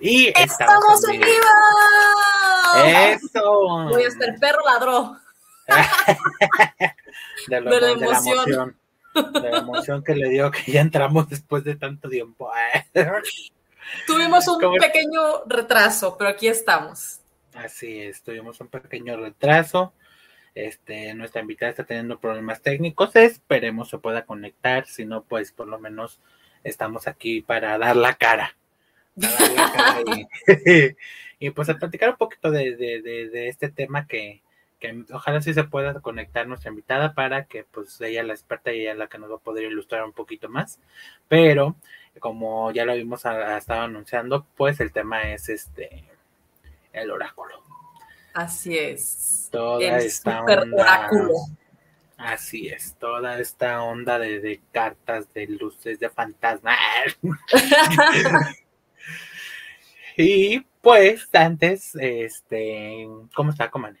Y estamos, en vivo. Eso. Voy a estar perro ladró. de, la emoción. De la emoción que le dio que ya entramos después de tanto tiempo. Tuvimos un pequeño retraso, pero aquí estamos. Así es, tuvimos un pequeño retraso. Este, nuestra invitada está teniendo problemas técnicos. Esperemos se pueda conectar. Si no, pues por lo menos estamos aquí para dar la cara. y, pues a platicar un poquito de, este tema que, ojalá sí se pueda conectar nuestra invitada para que pues ella la experta y ella la que nos va a poder ilustrar un poquito más. Pero como ya lo vimos estado anunciando, pues el tema es este el oráculo. Así es. Toda esta oráculo. Así es, toda esta onda de, de cartas, de luces, de fantasmas. Y pues antes, este, ¿cómo está, Comane?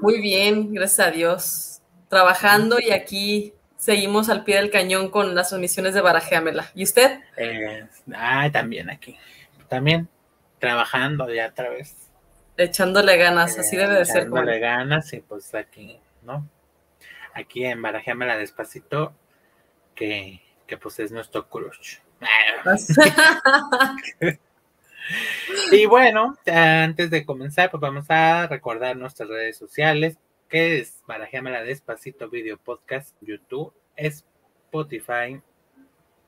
Muy bien, gracias a Dios. Trabajando y aquí seguimos al pie del cañón con las omisiones de Barajeamela. ¿Y usted? Eh, ah, también aquí. También trabajando ya otra vez. Echándole ganas, así debe de ser. Echándole ganas y pues aquí, ¿no? Aquí en Barajeamela despacito, que, que pues es nuestro crush. Y bueno, antes de comenzar, pues vamos a recordar nuestras redes sociales, que es Barajémela Despacito Video Podcast, YouTube, Spotify,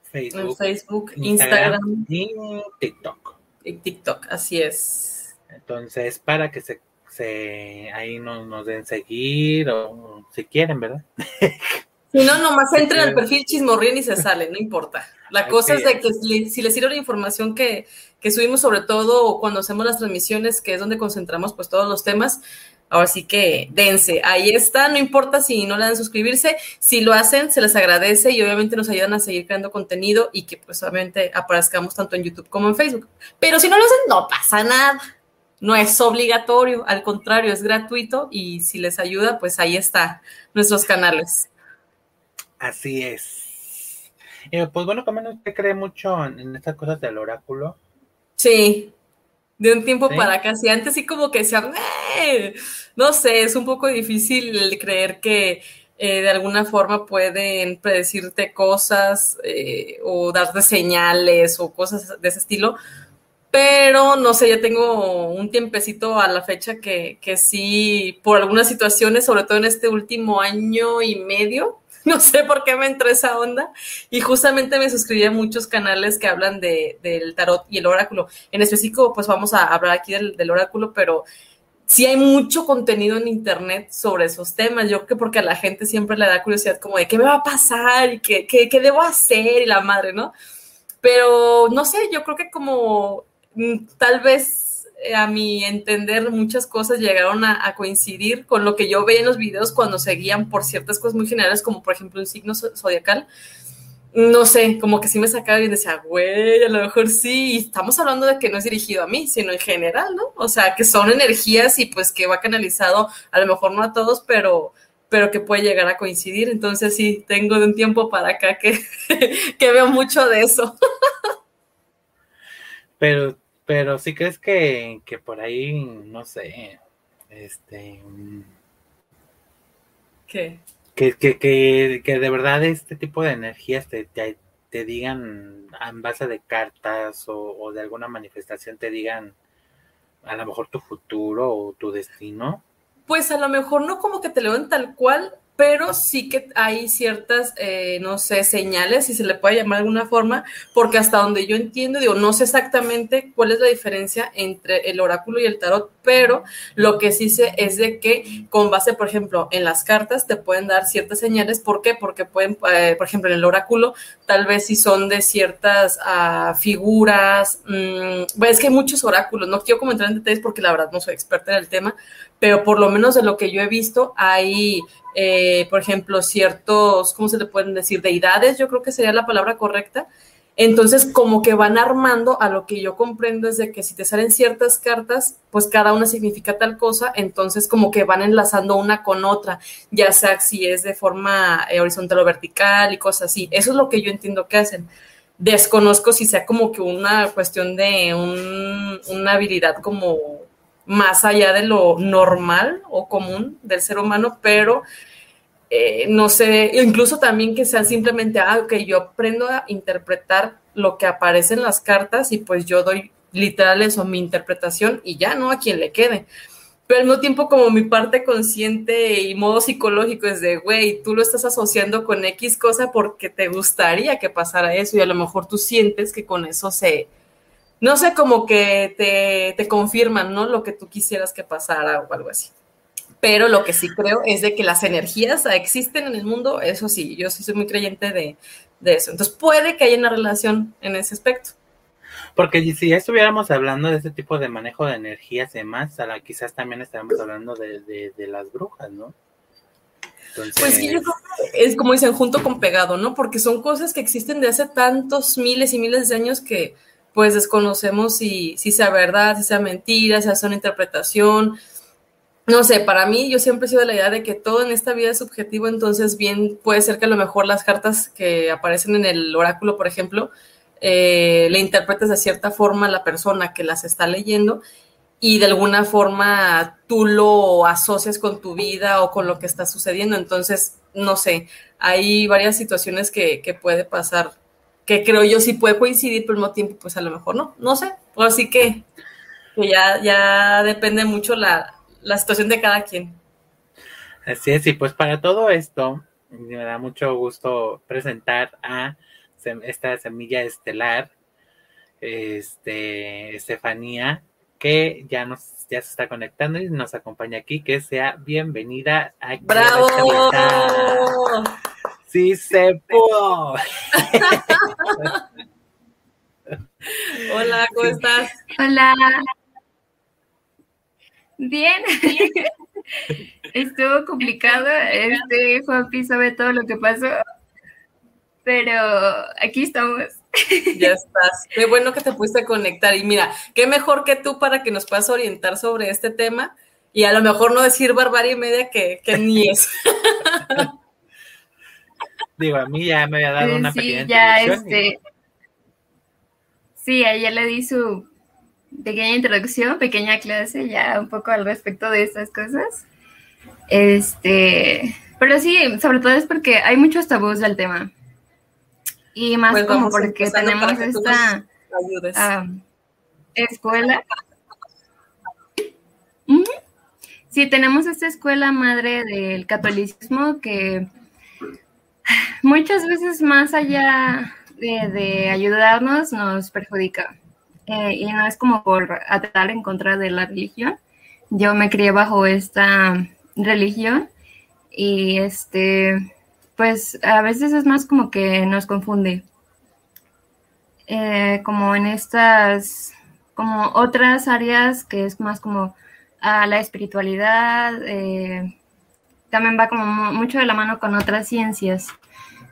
Facebook, Facebook Instagram, y TikTok. Y TikTok, así es. Entonces, para que se, se ahí nos, nos den seguir o si quieren, ¿verdad? Si no, nomás entren al perfil chismorríen y se salen, no importa. La cosa es de que si les sirve la información que, que subimos, sobre todo cuando hacemos las transmisiones, que es donde concentramos pues todos los temas, ahora sí que dense. Ahí está, no importa si no le dan suscribirse, si lo hacen, se les agradece y obviamente nos ayudan a seguir creando contenido y que pues obviamente aparezcamos tanto en YouTube como en Facebook. Pero si no lo hacen, no pasa nada. No es obligatorio, al contrario, es gratuito y si les ayuda, pues ahí está nuestros canales. Así es. Eh, pues bueno, como usted cree mucho en, estas cosas del oráculo. Sí, de un tiempo para acá, sí, antes sí como que se eh", no sé, es un poco difícil el creer que eh, de alguna forma pueden predecirte cosas o darte señales o cosas de ese estilo, pero no sé, ya tengo un tiempecito a la fecha que, que sí, por algunas situaciones, sobre todo en este último año y medio, no sé por qué me entró esa onda. Y justamente me suscribí a muchos canales que hablan de, del tarot y el oráculo. En específico, pues vamos a hablar aquí del, oráculo, pero sí hay mucho contenido en internet sobre esos temas. Yo creo que porque a la gente siempre le da curiosidad como de qué me va a pasar y qué, qué, qué debo hacer y la madre, ¿no? Pero no sé, yo creo que como mm, tal vez a mi entender, muchas cosas llegaron a, coincidir con lo que yo veía en los videos cuando seguían por ciertas cosas muy generales, como por ejemplo un signo zodiacal. No sé, como que sí me sacaba y decía, güey, a lo mejor sí. Y estamos hablando de que no es dirigido a mí, sino en general, ¿no? O sea, que son energías y pues que va canalizado, a lo mejor no a todos, pero, pero que puede llegar a coincidir. Entonces sí, tengo de un tiempo para acá que, que veo mucho de eso. Pero pero si crees que, que por ahí, no sé, este... ¿Qué? Que, que, que, que de verdad este tipo de energías te, te, te digan en base de cartas o, o, de alguna manifestación te digan a lo mejor tu futuro o tu destino. Pues a lo mejor no como que te lo den tal cual, pero sí que hay ciertas, eh, no sé, señales, si se le puede llamar de alguna forma, porque hasta donde yo entiendo, digo, no sé exactamente cuál es la diferencia entre el oráculo y el tarot, pero lo que sí sé es de que con base, por ejemplo, en las cartas te pueden dar ciertas señales. ¿Por qué? Porque pueden, eh, por ejemplo, en el oráculo, tal vez si son de ciertas uh, figuras, mmm, es que hay muchos oráculos, no quiero comentar en detalles porque la verdad no soy experta en el tema, pero por lo menos de lo que yo he visto, hay eh, por ejemplo, ciertos, ¿cómo se le pueden decir? Deidades, yo creo que sería la palabra correcta. Entonces, como que van armando, a lo que yo comprendo es de que si te salen ciertas cartas, pues cada una significa tal cosa, entonces como que van enlazando una con otra, ya sea si es de forma eh, horizontal o vertical y cosas así. Eso es lo que yo entiendo que hacen. desconozco si sea como que una cuestión de una habilidad como más allá de lo normal o común del ser humano, pero eh, no sé, incluso también que sea simplemente, ah, ok, yo aprendo a interpretar lo que aparece en las cartas y pues yo doy literal eso, mi interpretación y ya, ¿no? A quien le quede. Pero al mismo tiempo como mi parte consciente y modo psicológico es de, güey, tú lo estás asociando con X cosa porque te gustaría que pasara eso y a lo mejor tú sientes que con eso se, no sé, como que te, te confirman, ¿no? Lo que tú quisieras que pasara o algo así pero lo que sí creo es de que las energías existen en el mundo, eso sí, yo sí soy muy creyente de, eso. Entonces puede que haya una relación en ese aspecto. Porque si ya estuviéramos hablando de ese tipo de manejo de energías y demás, quizás también estaríamos hablando de, las brujas, ¿no? Pues sí, yo creo que es como dicen, junto con pegado, ¿no? Porque son cosas que existen de hace tantos miles y miles de años que pues desconocemos si, si sea verdad, si sea mentira, si sea una interpretación, no sé, para mí yo siempre he sido de la idea de que todo en esta vida es subjetivo, entonces bien puede ser que a lo mejor las cartas que aparecen en el oráculo, por ejemplo, eh, le interpretes de cierta forma a la persona que las está leyendo y de alguna forma tú lo asocias con tu vida o con lo que está sucediendo. Entonces, no sé, hay varias situaciones que, que puede pasar, que creo yo sí puede coincidir, pero al mismo tiempo, pues a lo mejor no, no sé. Así que, que ya, ya depende mucho la, la situación de cada quien. Así es, y pues para todo esto, me da mucho gusto presentar a esta semilla estelar, este, Estefanía, que ya nos ya se está conectando y nos acompaña aquí, que sea bienvenida a ¡Bravo! Sí se pudo. Hola, ¿cómo estás? Hola. Bien. Estuvo complicado. Este Juanpi sabe todo lo que pasó. Pero aquí estamos. Ya estás. Qué bueno que te pudiste conectar. Y mira, qué mejor que tú para que nos puedas orientar sobre este tema y a lo mejor no decir barbarie y media que, ni es. Digo, a mí ya me había dado una sí, ya este. Sí, ayer le di su pequeña introducción, pequeña clase ya un poco al respecto de estas cosas. Este, pero sí, sobre todo es porque hay muchos tabús del tema. Y más pues como porque tenemos esta ah, escuela. Sí, tenemos esta escuela madre del catolicismo que muchas veces más allá de ayudarnos nos perjudica. Eh, y no es como por atar en contra de la religión. Yo me crié bajo esta religión y este, pues a veces es más como que nos confunde. Eh, como en estas, como otras áreas que es más como a la espiritualidad, eh, también va como mucho de la mano con otras ciencias,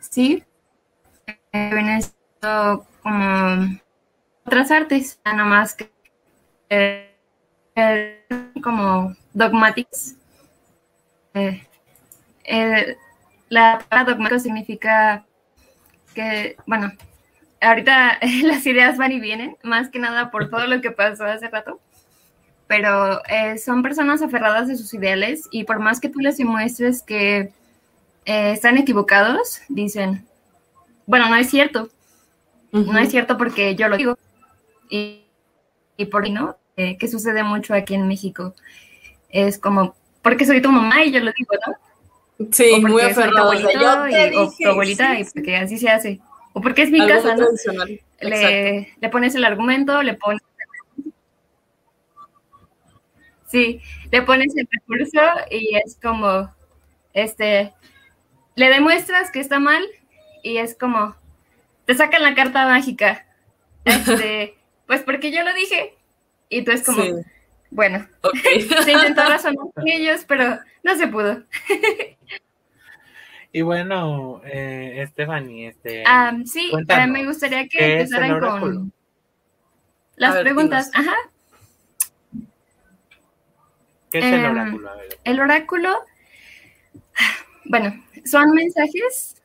¿sí? Eh, como otras artes, nada más que eh, como dogmatics. Eh, eh, la palabra dogmático significa que, bueno, ahorita las ideas van y vienen, más que nada por todo lo que pasó hace rato, pero son personas aferradas a sus ideales y por más que tú les demuestres que están equivocados, dicen, bueno, no es cierto, no es cierto porque yo lo digo, y, y por no, eh, que sucede mucho aquí en México. Es como, porque soy tu mamá y yo lo digo, ¿no? Sí, muy aferrado. y, o tu abuelita, y porque así se hace. O porque es mi casa, ¿no? Le, le, pones el argumento, le pones... Sí, le pones el recurso y es como, este, le demuestras que está mal y es como, te sacan la carta mágica. Este, pues porque yo lo dije. Y tú es como, bueno, se intentó razonar con ellos, pero no se pudo. y bueno, eh, Stephanie, este. sí, eh, me gustaría que empezaran con las preguntas. Ajá. ¿Qué es el em, oráculo? El oráculo, bueno, son mensajes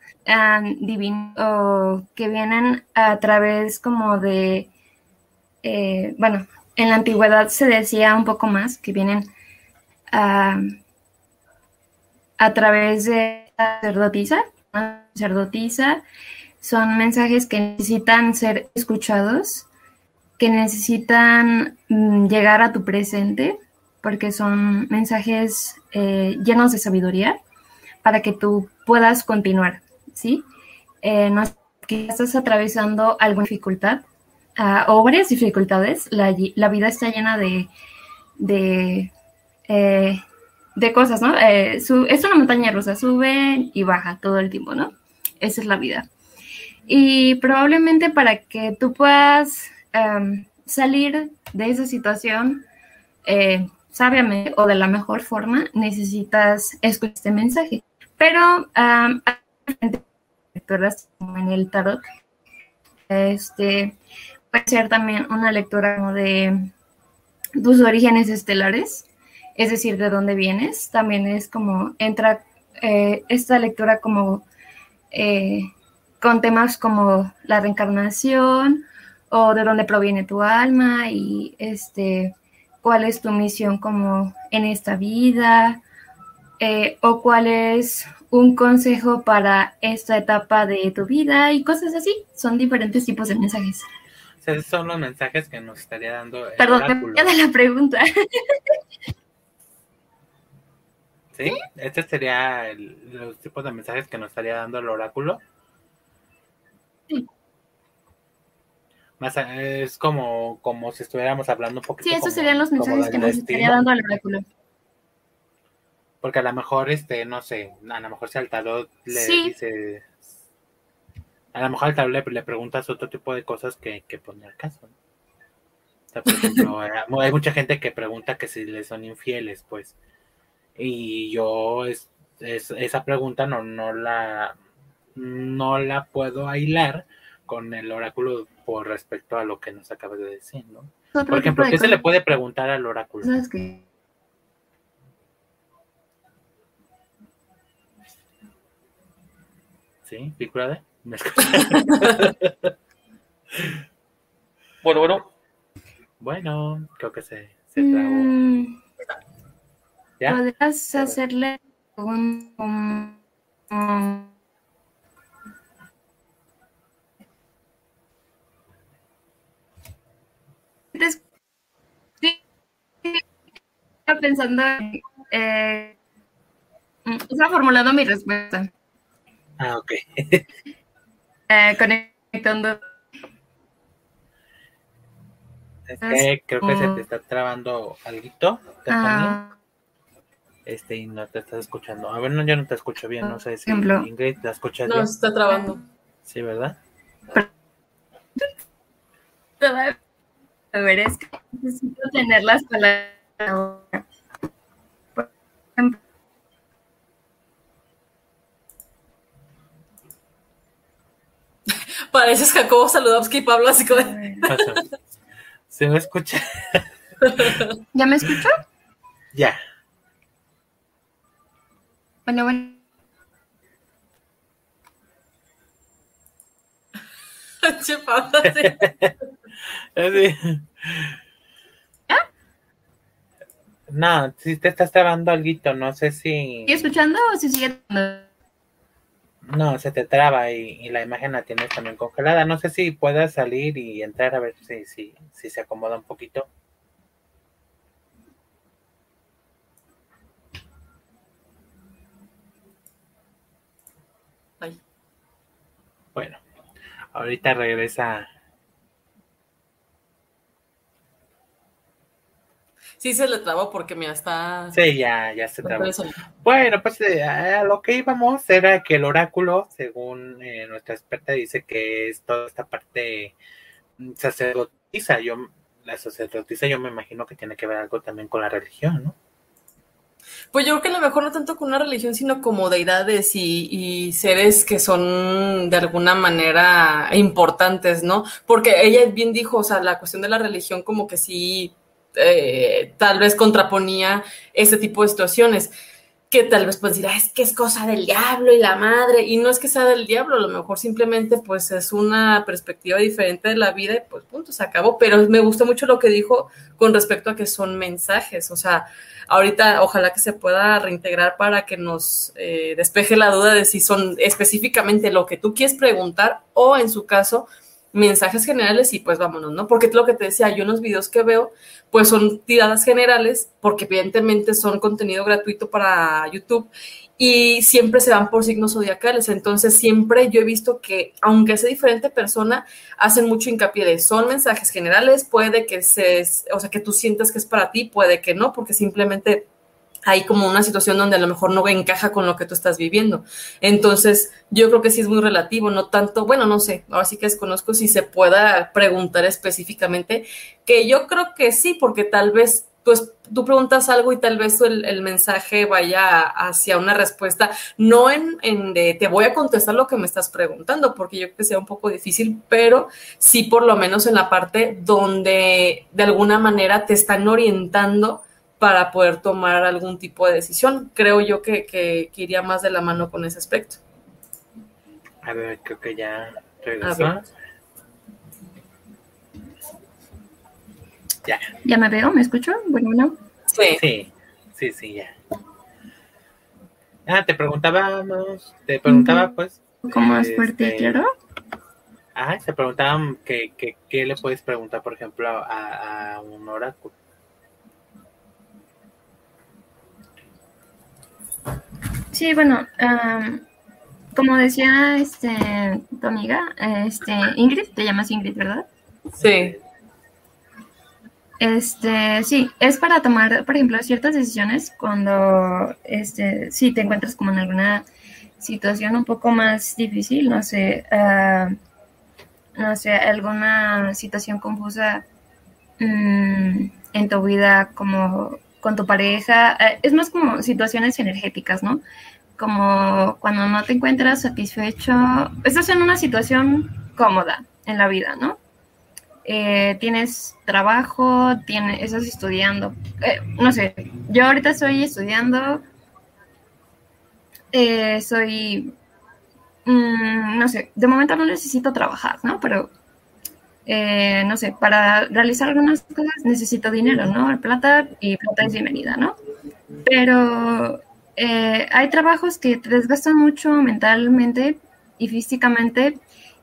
divinos o que vienen a través como de, eh, bueno, en la antigüedad se decía un poco más que vienen a, a través de sacerdotisa, sacerdotisa, son mensajes que necesitan ser escuchados, que necesitan mm, llegar a tu presente, porque son mensajes eh, llenos de sabiduría para que tú puedas continuar, ¿sí? Eh, no estás atravesando alguna dificultad uh, o varias dificultades, la, la, vida está llena de, de, eh, de cosas, ¿no? Eh, es una montaña rusa, sube y baja todo el tiempo, ¿no? Esa es la vida. Y probablemente para que tú puedas um, salir de esa situación, eh, sabiamente o de la mejor forma, necesitas escuchar este mensaje. Pero um, en el tarot, este puede ser también una lectura como de tus orígenes estelares, es decir, de dónde vienes. También es como entra eh, esta lectura como eh, con temas como la reencarnación o de dónde proviene tu alma y este cuál es tu misión como en esta vida eh, o cuál es un consejo para esta etapa de tu vida y cosas así. Son diferentes tipos de mensajes. Esos son los mensajes que nos estaría dando. El Perdón, me de la pregunta. ¿Sí? Este sería los tipos de mensajes que nos estaría dando el oráculo. Sí. Más, es como, como si estuviéramos hablando un poquito. Sí, esos serían los mensajes que nos estaría dando el oráculo. Porque a lo mejor, este, no sé, a lo mejor si al tarot le dice. A lo mejor al tarot le, preguntas otro tipo de cosas que, que al caso. O sea, por ejemplo, eh, hay mucha gente que pregunta que si le son infieles, pues. Y yo es, esa pregunta no, no la no la puedo aislar con el oráculo por respecto a lo que nos acabas de decir, ¿no? Por ejemplo, ¿qué se le puede preguntar al oráculo? ¿Sabes qué? ¿Sí? ¿Big Brother? ¿Me bueno, bueno. Bueno, creo que se, se trabó. Mm, ¿Ya? ¿Podrías hacerle un, un, estaba pensando, eh, estaba formulando mi respuesta. Ah, ok. eh, conectando. Creo que se te está trabando algo. Ah. Este, y no te estás escuchando. A ver, no, yo no te escucho bien. No sé si Ingrid te escuchas bien. No, se está trabando. Sí, ¿verdad? A ver, es que necesito tener las palabras. Por ejemplo, Pareces Jacobo Saludowski y Pablo así como... ¿Se me escucha? ¿Ya me escucho? Ya. Bueno, bueno. Che, Pablo, sí. No, si te estás trabando algo, no sé si... ¿Sigue escuchando o si sigue... No, se te traba y, la imagen la tienes también congelada. No sé si puedas salir y entrar a ver si, si, si se acomoda un poquito. Bueno, ahorita regresa Sí, se le trabó porque mira, está. Sí, ya, ya se trabó. Bueno, pues eh, a lo que íbamos era que el oráculo, según eh, nuestra experta, dice que es toda esta parte mm, sacerdotisa. Yo, la sacerdotisa, yo me imagino que tiene que ver algo también con la religión, ¿no? Pues yo creo que a lo mejor no tanto con una religión, sino como deidades y, y, seres que son de alguna manera importantes, ¿no? Porque ella bien dijo, o sea, la cuestión de la religión como que sí eh, tal vez contraponía este tipo de situaciones. que tal vez puedes decir, es que es cosa del diablo y la madre, y no es que sea del diablo, a lo mejor simplemente pues es una perspectiva diferente de la vida y pues punto, se acabó, pero me gusta mucho lo que dijo con respecto a que son mensajes, o sea, ahorita ojalá que se pueda reintegrar para que nos eh, despeje la duda de si son específicamente lo que tú quieres preguntar o en su caso mensajes generales y pues vámonos, ¿no? Porque lo que te decía, yo unos videos que veo, pues son tiradas generales, porque evidentemente son contenido gratuito para YouTube y siempre se van por signos zodiacales. Entonces, siempre yo he visto que, aunque sea diferente persona, hacen mucho hincapié de son mensajes generales, puede que se, o sea, que tú sientas que es para ti, puede que no, porque simplemente hay como una situación donde a lo mejor no encaja con lo que tú estás viviendo. Entonces, yo creo que sí es muy relativo, no tanto, bueno, no sé, ahora sí que desconozco si se pueda preguntar específicamente, que yo creo que sí, porque tal vez pues tú preguntas algo y tal vez el, mensaje vaya hacia una respuesta, no en, en, de te voy a contestar lo que me estás preguntando, porque yo creo que sea un poco difícil, pero sí por lo menos en la parte donde de alguna manera te están orientando para poder tomar algún tipo de decisión. Creo yo que, que, iría más de la mano con ese aspecto. A ver, creo que ya regresó. Ya. ¿Ya me veo? ¿Me escucho? Bueno, ¿no? Sí. Sí, sí, sí, ya. Ah, te preguntábamos, te preguntaba pues. ¿Cómo es fuerte, este, claro? Ah, te preguntaban que, qué le puedes preguntar, por ejemplo, a, a un oráculo. Sí, bueno, como decía este, tu amiga, este, Ingrid, te llamas Ingrid, ¿verdad? Sí. Este, sí, es para tomar, por ejemplo, ciertas decisiones cuando, este, sí, te encuentras como en alguna situación un poco más difícil, no sé, ah, no sé, alguna situación confusa mm, en tu vida como con tu pareja, eh, es más como situaciones energéticas, ¿no? Como cuando no te encuentras satisfecho, estás en una situación cómoda en la vida, ¿no? Eh, tienes trabajo, tienes, estás estudiando, eh, no sé, yo ahorita estoy estudiando, soy, mm, no sé, de momento no necesito trabajar, ¿no? Pero eh, no sé, para realizar algunas cosas necesito dinero, ¿no? Plata y plata es bienvenida, ¿no? Pero eh, hay trabajos que te desgastan mucho mentalmente y físicamente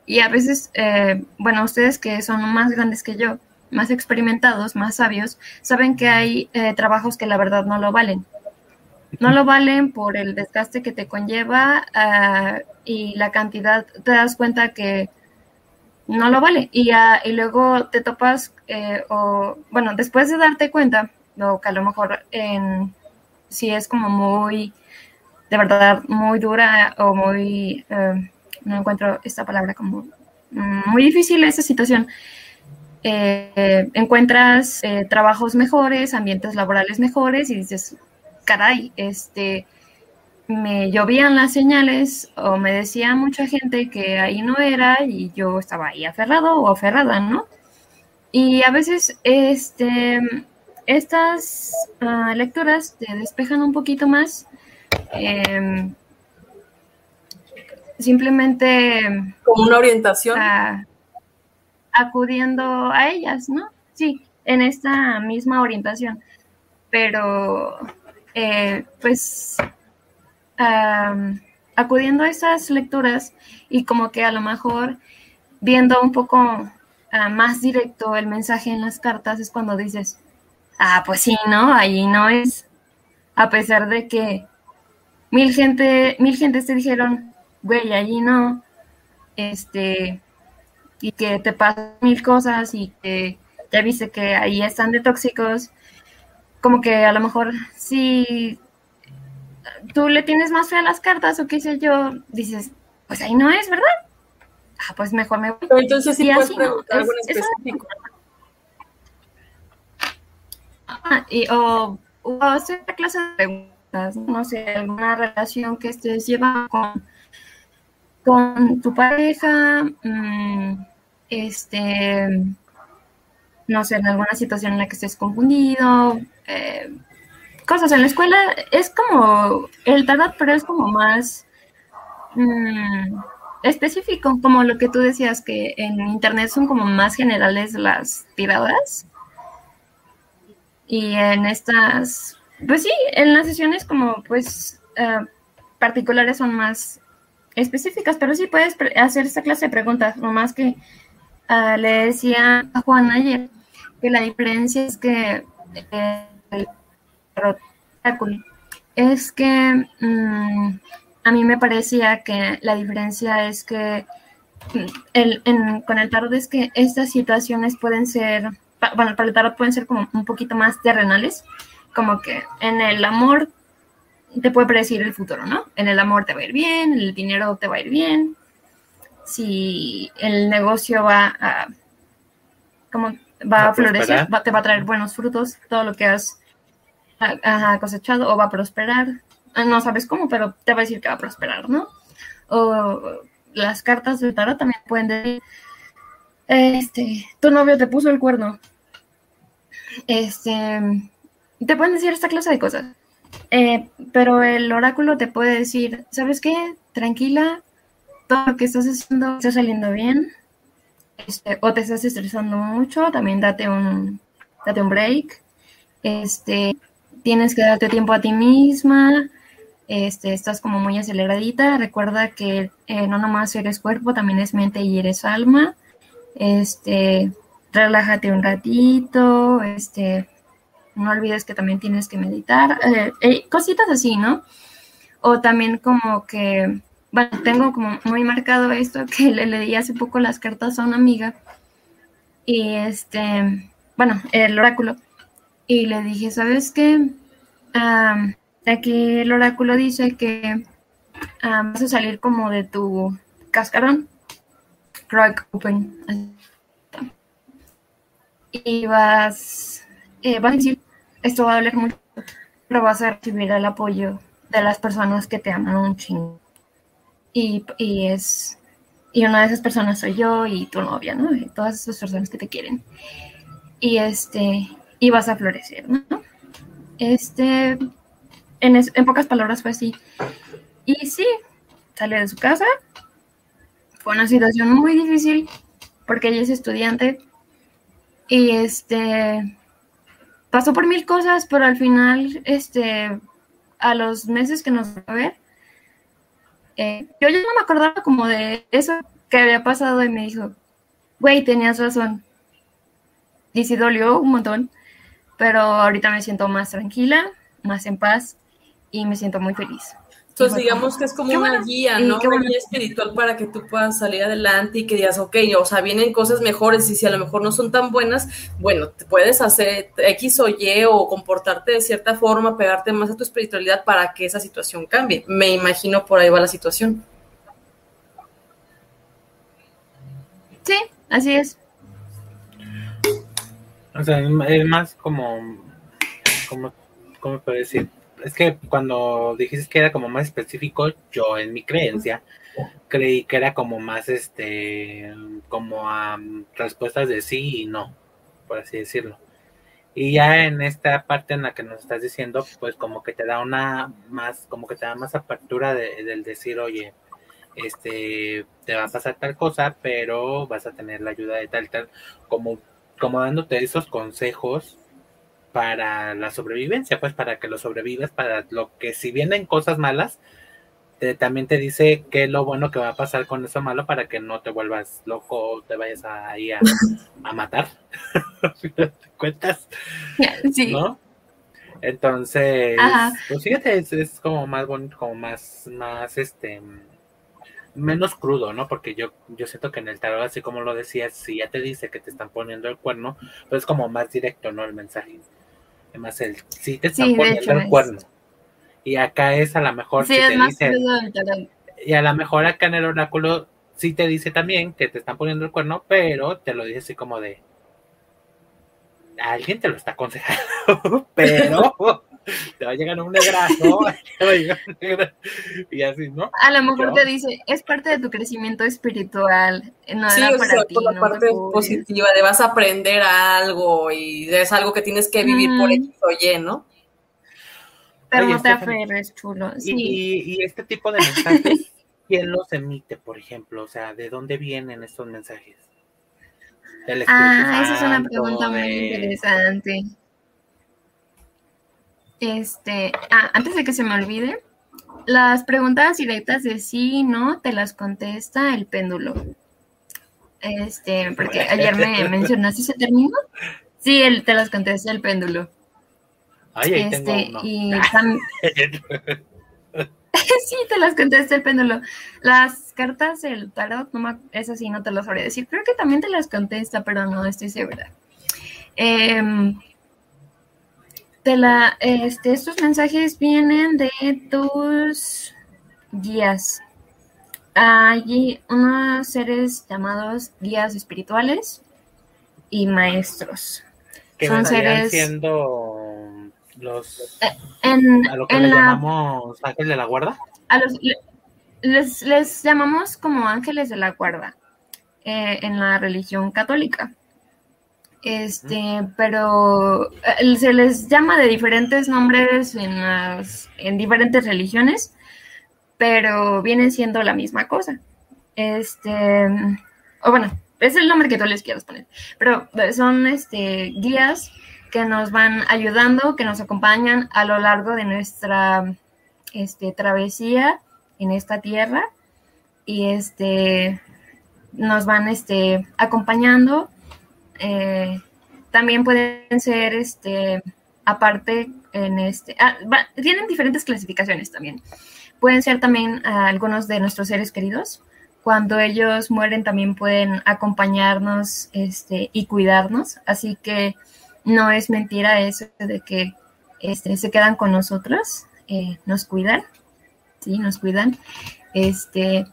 y a veces, eh, bueno, ustedes que son más grandes que yo, más experimentados, más sabios, saben que hay trabajos que la verdad no lo valen. No lo valen por el desgaste que te conlleva ah, y la cantidad, te das cuenta que no lo vale. Y, y luego te topas, eh, o bueno, después de darte cuenta, o que a lo mejor en, si es como muy, de verdad, muy dura o muy, eh, no encuentro esta palabra como muy difícil esa situación. Eh, encuentras trabajos mejores, ambientes laborales mejores y dices, caray, este, me llovían las señales o me decía mucha gente que ahí no era y yo estaba ahí aferrado o aferrada, ¿no? Y a veces este, estas ah, lecturas te despejan un poquito más. Em, simplemente... Como una orientación. acudiendo a ellas, ¿no? Sí, en esta misma orientación. Pero, eh, pues acudiendo a esas lecturas y como que a lo mejor viendo un poco ah, más directo el mensaje en las cartas es cuando dices, ah, pues sí, ¿no? Ahí no es, a pesar de que mil gente, mil gentes te dijeron, güey, allí no, este, y que te pasan mil cosas y que ya viste que ahí están de tóxicos, como que a lo mejor sí tú le tienes más fe a las cartas o qué sé yo, dices, pues ahí no es, ¿verdad? Ah, pues mejor me voy. entonces sí puedes preguntar algo específico. Ah, y, o, o hacer clase de preguntas, no sé, alguna relación que estés llevando con, con tu pareja, mm, este, no sé, en alguna situación en la que estés confundido, eh, cosas. En la escuela es como el tarot, pero es como más mm, específico, como lo que tú decías, que en internet son como más generales las tiradas. Y en estas, pues sí, en las sesiones como pues eh, particulares son más específicas, pero sí puedes hacer esta clase de preguntas, más que ah, le decía a Juan ayer que la diferencia es que eh, el es que mm, a mí me parecía que la diferencia es que mm, el, con el tarot es que estas situaciones pueden ser, bueno, para el tarot pueden ser como un poquito más terrenales, como que en el amor te puede predecir el futuro, ¿no? En el amor te va a ir bien, el dinero te va a ir bien, si el negocio va a, como va a, florecer, te va a traer buenos frutos, todo lo que has cosechado o va a prosperar. Ah, no sabes cómo, pero te va a decir que va a prosperar, ¿no? O las cartas del tarot también pueden decir, este, tu novio te puso el cuerno. Este, te pueden decir esta clase de cosas. Eh, pero el oráculo te puede decir, ¿sabes qué? Tranquila, todo lo que estás haciendo está saliendo bien. Este, o te estás estresando mucho, también date un, date un break. Este, tienes que darte tiempo a ti misma, este, estás como muy aceleradita, recuerda que eh, no nomás eres cuerpo, también es mente y eres alma, este, relájate un ratito, este, no olvides que también tienes que meditar, eh, eh, cositas así, ¿no? O también como que, bueno, tengo como muy marcado esto que le leí hace poco las cartas a una amiga y este, bueno, el oráculo, y le dije, ¿sabes qué? aquí el oráculo dice que vas a salir como de tu cascarón, crack open, y vas, eh, vas a decir, esto va a doler mucho, pero vas a recibir el apoyo de las personas que te aman un chingo. Y, y es, y una de esas personas soy yo y tu novia, ¿no? Todas esas personas que te quieren. Y este, y vas a florecer, ¿no? Este, en, en pocas palabras fue así. Y sí, sale de su casa. Fue una situación muy difícil porque ella es estudiante y este pasó por mil cosas, pero al final, este, a los meses que nos va a ver, eh, yo ya no me acordaba como de eso que había pasado y me dijo, güey, tenías razón. Y sí dolió un montón, pero ahorita me siento más tranquila, más en paz y me siento muy feliz. Entonces, digamos que es como una guía, ¿no? Una guía espiritual para que tú puedas salir adelante y que digas, ok, o sea, vienen cosas mejores y si a lo mejor no son tan buenas, bueno, te puedes hacer X o Y o comportarte de cierta forma, pegarte más a tu espiritualidad para que esa situación cambie. Me imagino por ahí va la situación. Sí, así es. O sea, es más como, ¿cómo puedo decir? Es que cuando dijiste que era como más específico, yo en mi creencia creí que era como más, este, como a respuestas de sí y no, por así decirlo. Y ya en esta parte en la que nos estás diciendo, pues como que te da una más, como que te da más apertura de, del decir, oye, este, te va a pasar tal cosa, pero vas a tener la ayuda de tal, tal, como como dándote esos consejos para la sobrevivencia, pues para que lo sobrevivas, para lo que si vienen cosas malas, también te dice qué es lo bueno que va a pasar con eso malo para que no te vuelvas loco o te vayas ahí a, a matar. ¿Te cuentas? Sí. ¿No? Entonces, pues fíjate, es, es, como más bonito, como más, más este menos crudo, ¿no? Porque yo, yo siento que en el tarot, así como lo decías, si ya te dice que te están poniendo el cuerno, pues es como más directo, ¿no? El mensaje. Además, el sí te están poniendo el cuerno. Y acá es a lo mejor sí, te dice. Y a lo mejor acá en el oráculo sí te dice también que te están poniendo el cuerno, pero te lo dice así como de. Alguien te lo está aconsejando, pero te va a llegar un negrazo, y así, ¿no? A lo mejor te dice, es parte de tu crecimiento espiritual, no sí, para ti, la parte positiva de vas a aprender algo y es algo que tienes que vivir por X o Y, ¿no? Pregunta Ferres, chulo. Sí. Y, este tipo de mensajes, ¿quién los emite, por ejemplo? O sea, ¿de dónde vienen estos mensajes? ah, esa es una pregunta muy interesante. Este, ah, antes de que se me olvide, las preguntas directas de sí y no te las contesta el péndulo. Este, porque ayer me mencionaste ese término. Sí, él te las contesta el péndulo. Ay, ahí este, tengo y sí, te las contesta el péndulo. Las cartas del tarot, no eso sí, no te lo sabré decir. Creo que también te las contesta, pero no estoy segura. Eh, la, este, estos mensajes vienen de tus guías. Hay unos seres llamados guías espirituales y maestros. Que Son seres siendo los eh, a lo que le llamamos ángeles de la guarda. A los les, les llamamos como ángeles de la guarda eh, en la religión católica. Este, pero eh, se les llama de diferentes nombres en, las, en diferentes religiones, pero vienen siendo la misma cosa. Este, o bueno, es el nombre que tú les quieras poner, pero son este, guías que nos van ayudando, que nos acompañan a lo largo de nuestra este, travesía en esta tierra y este, nos van este, acompañando eh, también pueden ser, este, aparte, en este, ah, tienen diferentes clasificaciones también. Pueden ser también ah, algunos de nuestros seres queridos. Cuando ellos mueren también pueden acompañarnos este, y cuidarnos. Así que no es mentira eso de que este, se quedan con nosotros, eh, nos cuidan, sí, nos cuidan. Este,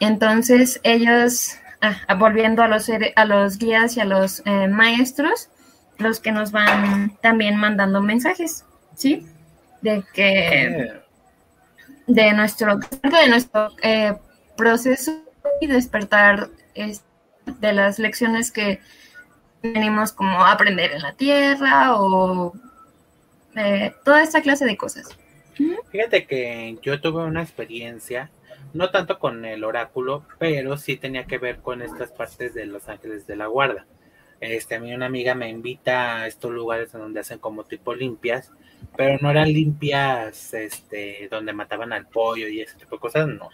entonces ellos Ah, volviendo a los, a los guías y a los eh, maestros, los que nos van también mandando mensajes, ¿sí? De que de nuestro, de nuestro eh, proceso y despertar de las lecciones que venimos como a aprender en la tierra o eh, toda esta clase de cosas. Fíjate que yo tuve una experiencia no tanto con el oráculo, pero sí tenía que ver con estas partes de los ángeles de la guarda. Este, a mí una amiga me invita a estos lugares donde hacen como tipo limpias, pero no eran limpias, este, donde mataban al pollo y ese tipo de cosas, no.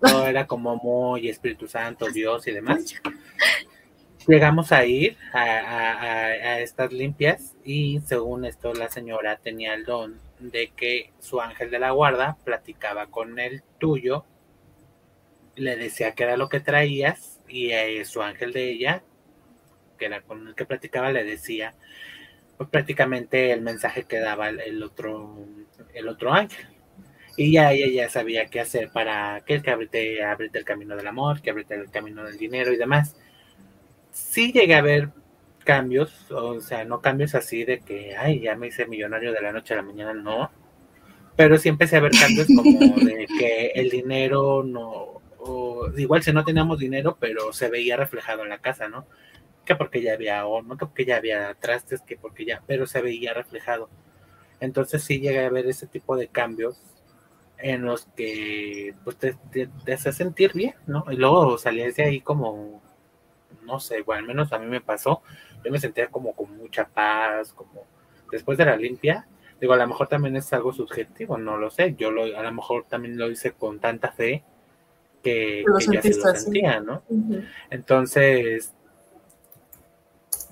No era como muy Espíritu Santo, Dios y demás. Llegamos a ir a, a estas limpias y según esto la señora tenía el don de que su ángel de la guarda platicaba con el tuyo, le decía que era lo que traías y eh, su ángel de ella, que era con el que platicaba, le decía pues prácticamente el mensaje que daba el otro, el otro ángel. Y ya ella ya sabía qué hacer para que, que abrite, el camino del amor, que abrite el camino del dinero y demás. Sí llegué a ver cambios, o sea, no cambios así de que, ay, ya me hice millonario de la noche a la mañana, no. Pero sí empecé a ver cambios como de que el dinero no, igual si no teníamos dinero, pero se veía reflejado en la casa, ¿no? Que porque ya había o no que porque ya había trastes, que porque ya, pero se veía reflejado. Entonces sí llegué a ver ese tipo de cambios en los que pues te, te, hace sentir bien, ¿no? Y luego salías de ahí como, no sé, igual al menos a mí me pasó, yo me sentía como con mucha paz, como después de la limpia, digo, a lo mejor también es algo subjetivo, no lo sé, yo lo, a lo mejor también lo hice con tanta fe que, que lo sentía, ¿no? Entonces,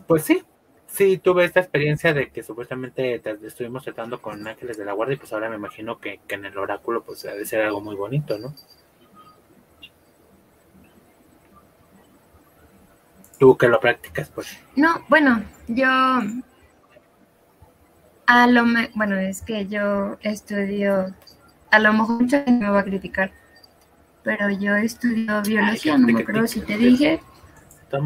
pues sí, sí tuve esta experiencia de que supuestamente estuvimos tratando con ángeles de la guardia y pues ahora me imagino que, que en el oráculo pues debe ser algo muy bonito, ¿no? Tú que lo practicas, pues. No, bueno, yo a lo me, bueno, es que yo estudio, a lo mejor mucha gente me va a criticar, pero yo estudio biología, no me acuerdo si te dije.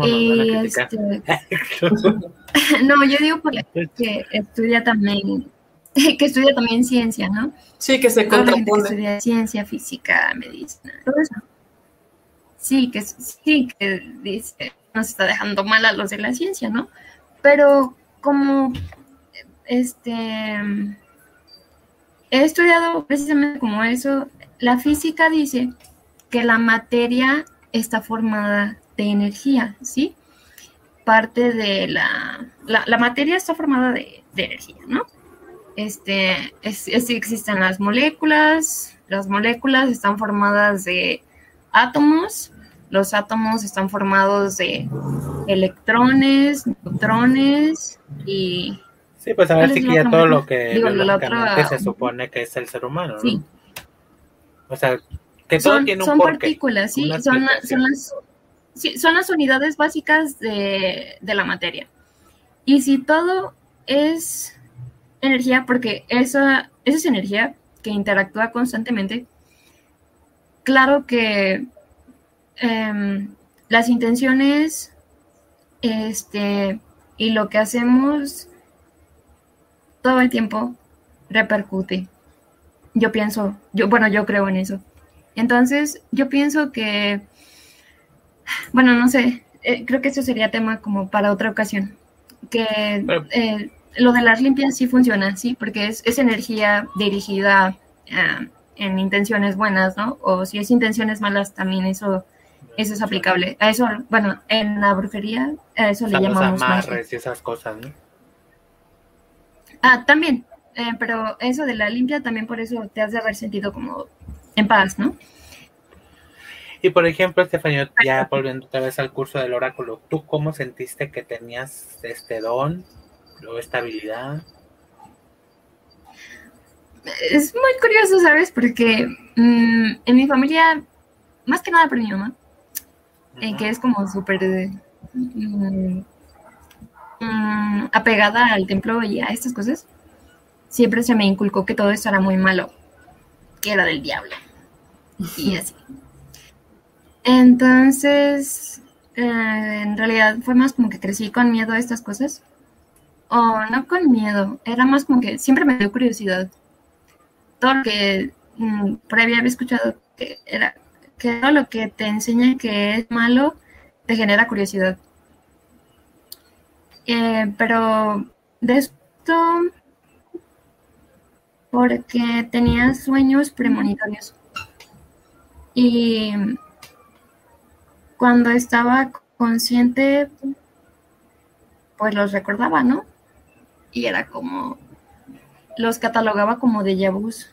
Y este, no, yo digo porque estudia también, que estudia también ciencia, ¿no? Sí, que se contrapone. Que estudia ciencia, física, medicina, todo eso. Sí, que sí, que dice, nos está dejando mal a los de la ciencia, ¿no? Pero como este he estudiado precisamente como eso. La física dice que la materia está formada de energía, ¿sí? Parte de la... La, materia está formada de, energía, ¿no? Este, es, existen las moléculas, las moléculas están formadas de átomos, los átomos están formados de electrones, neutrones y... Sí, pues a ver si ya todo lo que se supone que es el ser humano, ¿no? Sí. O sea, que todo son, tiene un Son partículas, sí, son, son, las, son las unidades básicas de, de la materia. Y si todo es energía, porque esa, esa es energía que interactúa constantemente, claro que Em, las intenciones este, y lo que hacemos todo el tiempo repercute. Yo pienso, yo, bueno, yo creo en eso. Entonces, yo pienso que, bueno, no sé, eh, creo que eso sería tema como para otra ocasión. Que eh, lo de las limpias sí funciona, sí, porque es, es energía dirigida ah, en intenciones buenas, ¿no? O si es intenciones malas, también eso eso es aplicable. A eso, bueno, en la brujería, a eso le llamamos. amarres y esas cosas, ¿no? Ah, también. Eh, pero eso de la limpia también por eso te has de haber sentido como en paz, ¿no? Y por ejemplo, Estefanía, ya volviendo otra vez al curso del oráculo, ¿tú cómo sentiste que tenías este don o esta habilidad? Es muy curioso, ¿sabes? Porque mm, en mi familia, más que nada por mi mamá, que es como súper mm, mm, apegada al templo y a estas cosas, siempre se me inculcó que todo esto era muy malo, que era del diablo. Y así. Entonces, eh, en realidad fue más como que crecí con miedo a estas cosas. O no con miedo, era más como que siempre me dio curiosidad. Todo lo que mm, previa había escuchado que era que todo lo que te enseña que es malo te genera curiosidad. Eh, pero de esto, porque tenía sueños premonitorios. Y cuando estaba consciente, pues los recordaba, ¿no? Y era como, los catalogaba como de vus.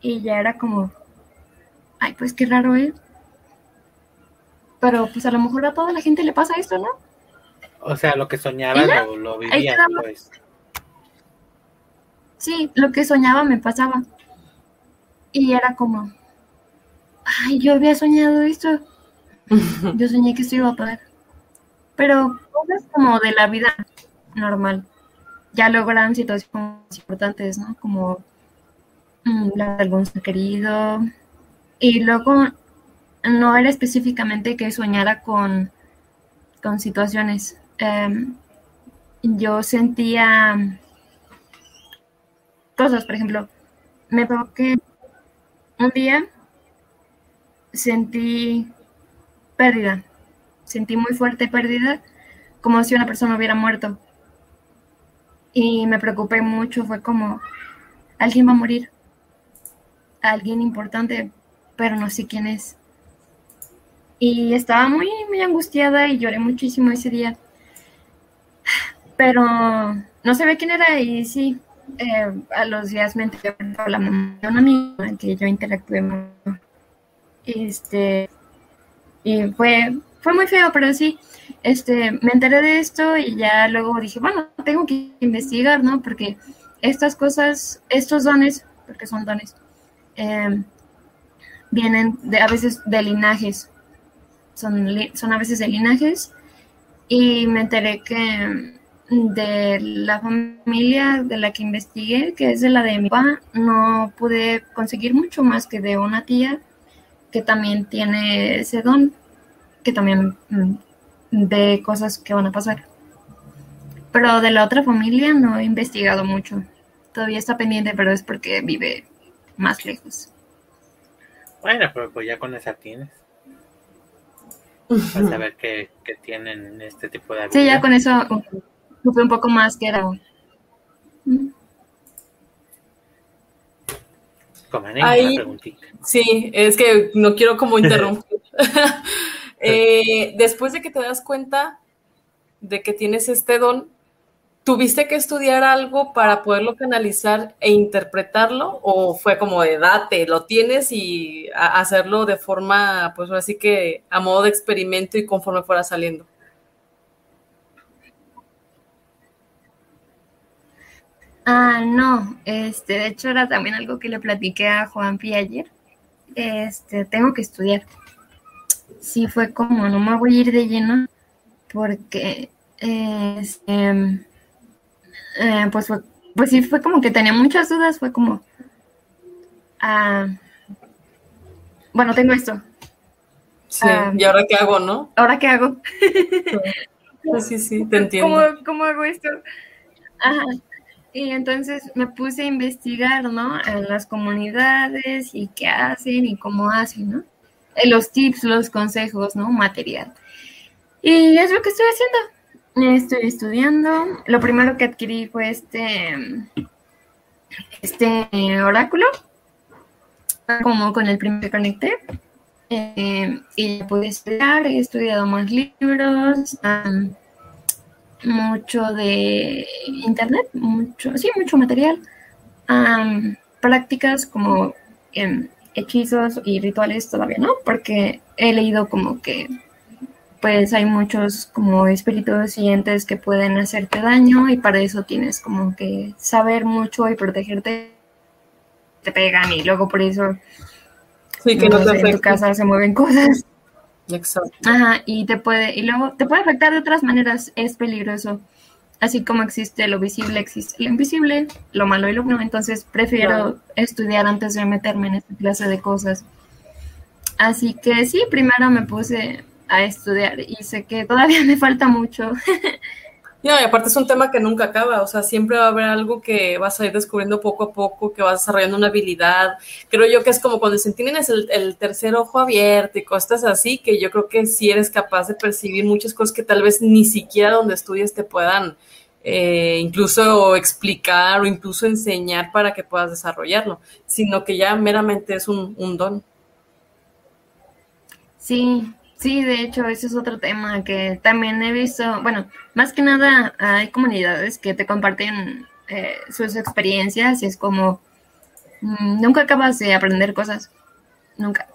Y ya era como, ay, pues qué raro es. Pero pues a lo mejor a toda la gente le pasa esto, ¿no? O sea, lo que soñaba lo, lo vivía, pues. Sí, lo que soñaba me pasaba. Y era como, ay, yo había soñado esto. Yo soñé que esto iba a pasar. Pero cosas como de la vida normal. Ya logran situaciones importantes, ¿no? Como mm, la de algún ser querido, y luego no era específicamente que soñara con, con situaciones. Em, yo sentía cosas, por ejemplo, me que un día sentí pérdida, sentí muy fuerte pérdida, como si una persona hubiera muerto. Y me preocupé mucho, fue como, alguien va a morir, alguien importante pero no sé quién es. Y estaba muy, muy angustiada y lloré muchísimo ese día. Pero no sabía quién era y sí, eh, a los días me enteré de la mamá de una amiga que yo interactué mucho. Este, y fue, fue muy feo, pero sí, este, me enteré de esto y ya luego dije, bueno, tengo que investigar, ¿no? Porque estas cosas, estos dones, porque son dones, eh, vienen de, a veces de linajes, son, son a veces de linajes, y me enteré que de la familia de la que investigué, que es de la de mi papá, no pude conseguir mucho más que de una tía que también tiene ese don, que también mm, ve cosas que van a pasar. Pero de la otra familia no he investigado mucho. Todavía está pendiente, pero es porque vive más lejos. Bueno, pero pues ya con esa tienes. Para saber que, tienen este tipo de habilidad. Sí, ya con eso supe un poco más que era. Ahí, sí, es que no quiero como interrumpir. Eh, después de que te das cuenta de que tienes este don, ¿tuviste que estudiar algo para poderlo canalizar e interpretarlo? ¿O fue como de date, lo tienes y hacerlo de forma, pues así que a modo de experimento y conforme fuera saliendo? Ah, no, este, de hecho era también algo que le platiqué a Juan Pi ayer. Este, tengo que estudiar. Sí, fue como, no me voy a ir de lleno, porque, este, eh, pues, fue, pues sí, fue como que tenía muchas dudas, fue como, ah, bueno, tengo esto. Sí, ah, ¿y ahora qué hago, no? ¿Ahora qué hago? sí, sí, te entiendo. ¿Cómo, cómo hago esto? Ajá. Y entonces me puse a investigar, ¿no? En las comunidades y qué hacen y cómo hacen, ¿no? Eh, los tips, los consejos, ¿no? Material. Y es lo que estoy haciendo. Estoy estudiando. Lo primero que adquirí fue este, este oráculo, como con el primer que conecté. Eh, y pude estudiar, he estudiado más libros mucho de internet, mucho, sí, mucho material, prácticas como em, hechizos y rituales todavía no, porque he leído como que pues hay muchos como espíritus y entes que pueden hacerte daño y para eso tienes como que saber mucho y protegerte te pegan y luego por eso sí, que no, en tu casa se mueven cosas Exacto. Ajá, y te puede, y luego te puede afectar de otras maneras, es peligroso. Así como existe lo visible, existe lo invisible, lo malo y lo bueno. Entonces prefiero estudiar antes de meterme en esta clase de cosas. Así que sí, primero me puse a estudiar y sé que todavía me falta mucho. No, y aparte es un tema que nunca acaba, o sea, siempre va a haber algo que vas a ir descubriendo poco a poco, que vas desarrollando una habilidad. Creo yo que es como cuando se tienes el, el, tercer ojo abierto y cosas así, que yo creo que sí eres capaz de percibir muchas cosas que tal vez ni siquiera donde estudies te puedan eh, incluso explicar o incluso enseñar para que puedas desarrollarlo, sino que ya meramente es un, un don. Sí, Sí, de hecho, ese es otro tema que también he visto. Bueno, más que nada hay comunidades que te comparten eh, sus experiencias y es como mm, nunca acabas de aprender cosas. Nunca.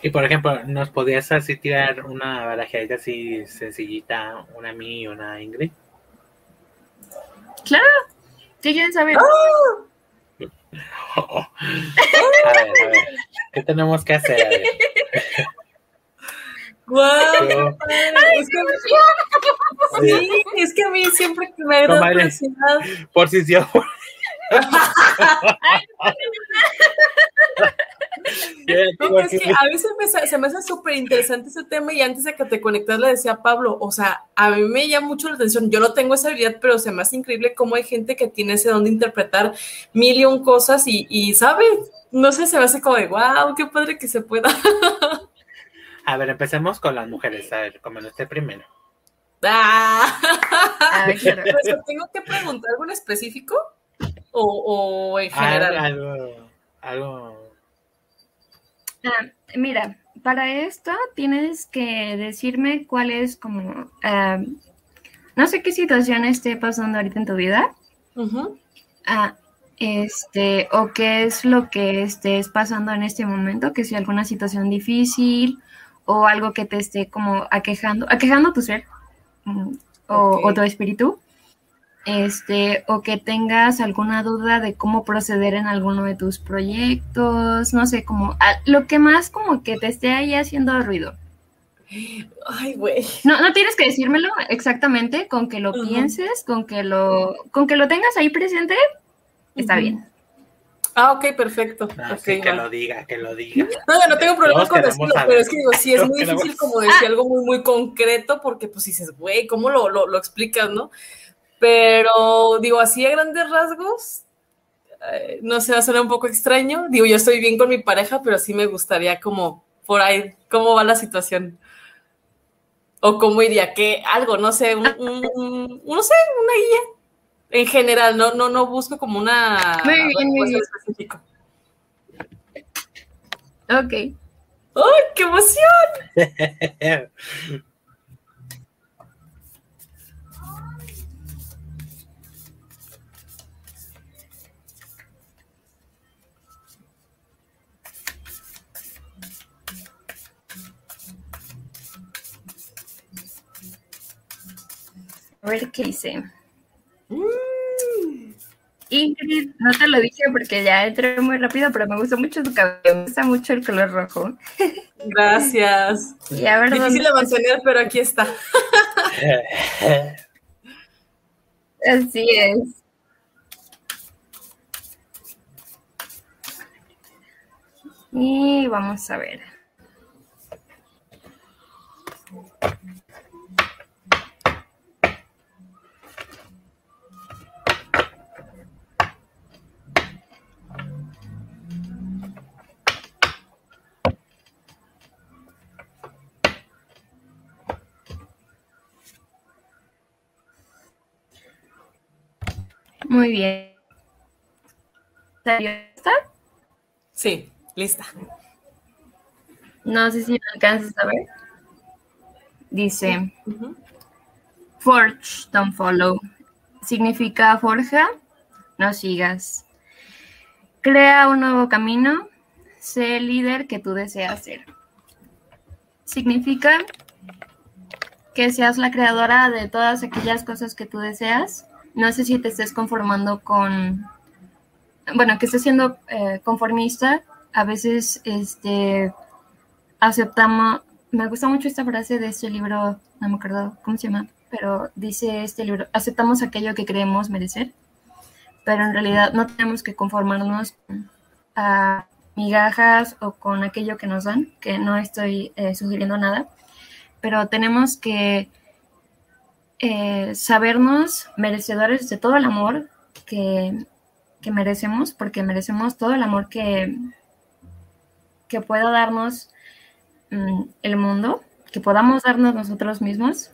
Y por ejemplo, ¿nos podías así tirar una barajadita así sencillita, una a mí y una a Ingrid? Claro. ¿Qué quieren saber? ¡Ah! a ver, a ver. ¿Qué tenemos que hacer? es, que, sí, es que a mí siempre me ha dado curiosidad. Por si sí. no, es que a veces me, se me hace súper interesante ese tema y antes de que te conectas le decía a Pablo, o sea, a mí me llama mucho la atención, yo no tengo esa habilidad, pero se me hace increíble cómo hay gente que tiene ese don de interpretar mil y un cosas y, y ¿sabes? No sé, se me hace como de, wow, qué padre que se pueda. a ver, empecemos con las mujeres, a ver, como esté primero. Ah, pues, ¿Tengo que preguntar algo en específico? ¿O, en general? Algo, algo, ah, mira, para esto tienes que decirme cuál es como, ah, no sé qué situación esté pasando ahorita en tu vida. Uh este, o qué es lo que estés pasando en este momento, que sea alguna situación difícil o algo que te esté como aquejando, aquejando tu ser mm, o, tu espíritu, este, o que tengas alguna duda de cómo proceder en alguno de tus proyectos, no sé, como lo que más como que te esté ahí haciendo ruido. Ay, güey. No, no tienes que decírmelo exactamente, con que lo pienses, con que lo, con que lo tengas ahí presente, está bien. Ah, ok, perfecto. Ah, que lo diga, que lo diga. No, yo no tengo problema con decirlo, pero es que digo, sí, es muy difícil como decir algo muy, muy concreto, porque pues dices, güey, ¿cómo lo, lo, lo, explicas, no? Pero digo, así a grandes rasgos, eh, no sé, va a sonar un poco extraño. Digo, yo estoy bien con mi pareja, pero sí me gustaría como por ahí, cómo va la situación. O cómo iría, que algo, no sé, un, un, no sé, una guía En general, no, no, no busco como una Muy bien, muy bien. específica. Ok. ¡Ay, qué emoción! A ver qué hice. Ingrid, no te lo dije porque ya entré muy rápido, pero me gusta mucho tu cabello. Me gusta mucho el color rojo. Gracias. Y a ver Difícil de mantener, pero aquí está. Así es. Y vamos a ver. Muy bien. ¿Está? Sí, lista. No sé si lo alcanzas a ver. Dice. Forge, don't follow. Significa forja, no sigas. Crea un nuevo camino, sé el líder que tú deseas ser. Significa que seas la creadora de todas aquellas cosas que tú deseas. No sé si te estés conformando con, bueno, que estés siendo eh, conformista. A veces, este, aceptamos, me gusta mucho esta frase de este libro, no me acuerdo cómo se llama, pero dice este libro, aceptamos aquello que creemos merecer, pero en realidad no tenemos que conformarnos con a migajas o con aquello que nos dan, que no estoy eh, sugiriendo nada, pero tenemos que eh, sabernos merecedores de todo el amor que, que merecemos, porque merecemos todo el amor que, que pueda darnos mm, el mundo, que podamos darnos nosotros mismos.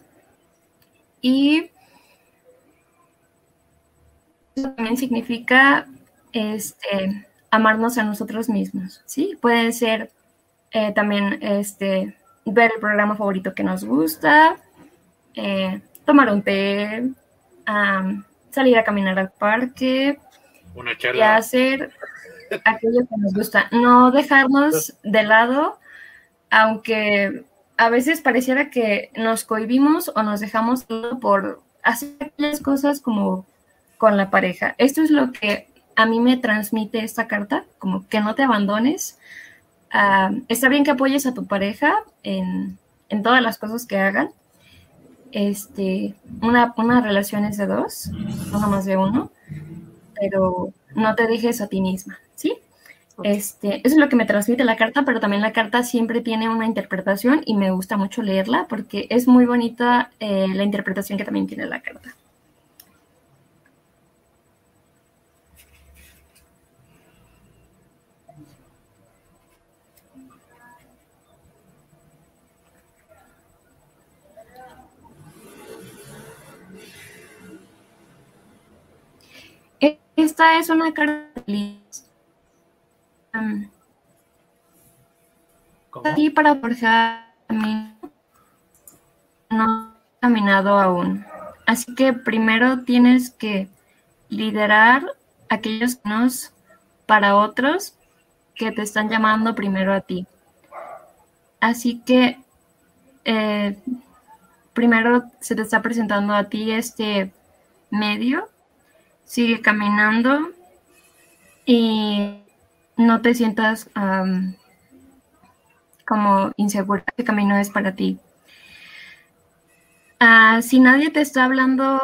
Y eso también significa este, amarnos a nosotros mismos, ¿sí? Puede ser eh, también este, ver el programa favorito que nos gusta, eh, tomar un té, salir a caminar al parque, Una y hacer aquello que nos gusta. No dejarnos de lado, aunque a veces pareciera que nos cohibimos o nos dejamos por hacer aquellas cosas como con la pareja. Esto es lo que a mí me transmite esta carta, como que no te abandones. Está bien que apoyes a tu pareja en, en todas las cosas que hagan. Este, una, una relación es de dos, no más de uno pero no te dejes a ti misma, ¿sí? Este, eso es lo que me transmite la carta, pero también la carta siempre tiene una interpretación y me gusta mucho leerla porque es muy bonita eh, la interpretación que también tiene la carta. E- Esta es una ¿Cómo? aquí para forjar no he caminado aún. Así que primero tienes que liderar aquellos caminos para otros que te están llamando primero a ti. Así que eh, primero se te está presentando a ti este medio. Sigue caminando y no te sientas como insegura. Este camino es para ti. Ah, si nadie te está hablando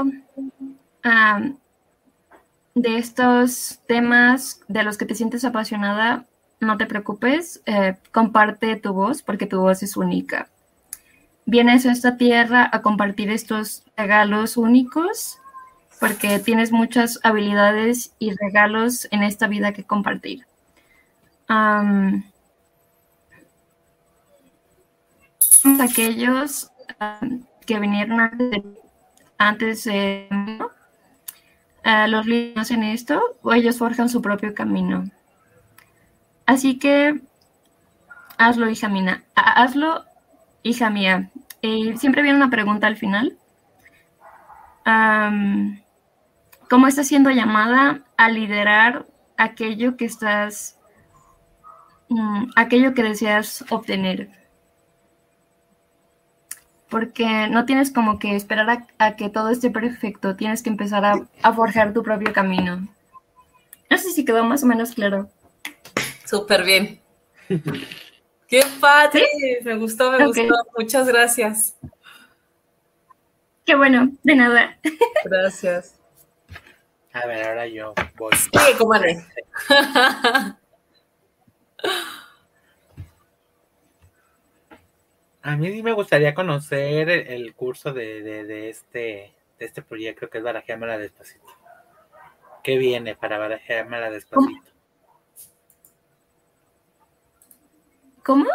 de estos temas de los que te sientes apasionada, no te preocupes, eh, comparte tu voz porque tu voz es única. Vienes a esta tierra a compartir estos regalos únicos porque tienes muchas habilidades y regalos en esta vida que compartir. Am, aquellos que vinieron antes de, antes de eh, los líderes hacen esto o ellos forjan su propio camino. Así que hazlo, hija mía. Hazlo, hija mía. siempre viene una pregunta al final. ¿Cómo estás siendo llamada a liderar aquello que estás, mm, aquello que deseas obtener? porque no tienes como que esperar a, que todo esté perfecto, tienes que empezar a, forjar tu propio camino. No sé si quedó más o menos claro. Súper bien. ¡Qué padre! Me gustó, me gustó. Muchas gracias. Qué bueno, de nada. Gracias. A ver, ahora yo voy. Sí, comadre. A mí me gustaría conocer el, curso de, este, de este proyecto que es Barajeámela Despacito. ¿Qué viene para Barajeámela Despacito? ¿Cómo?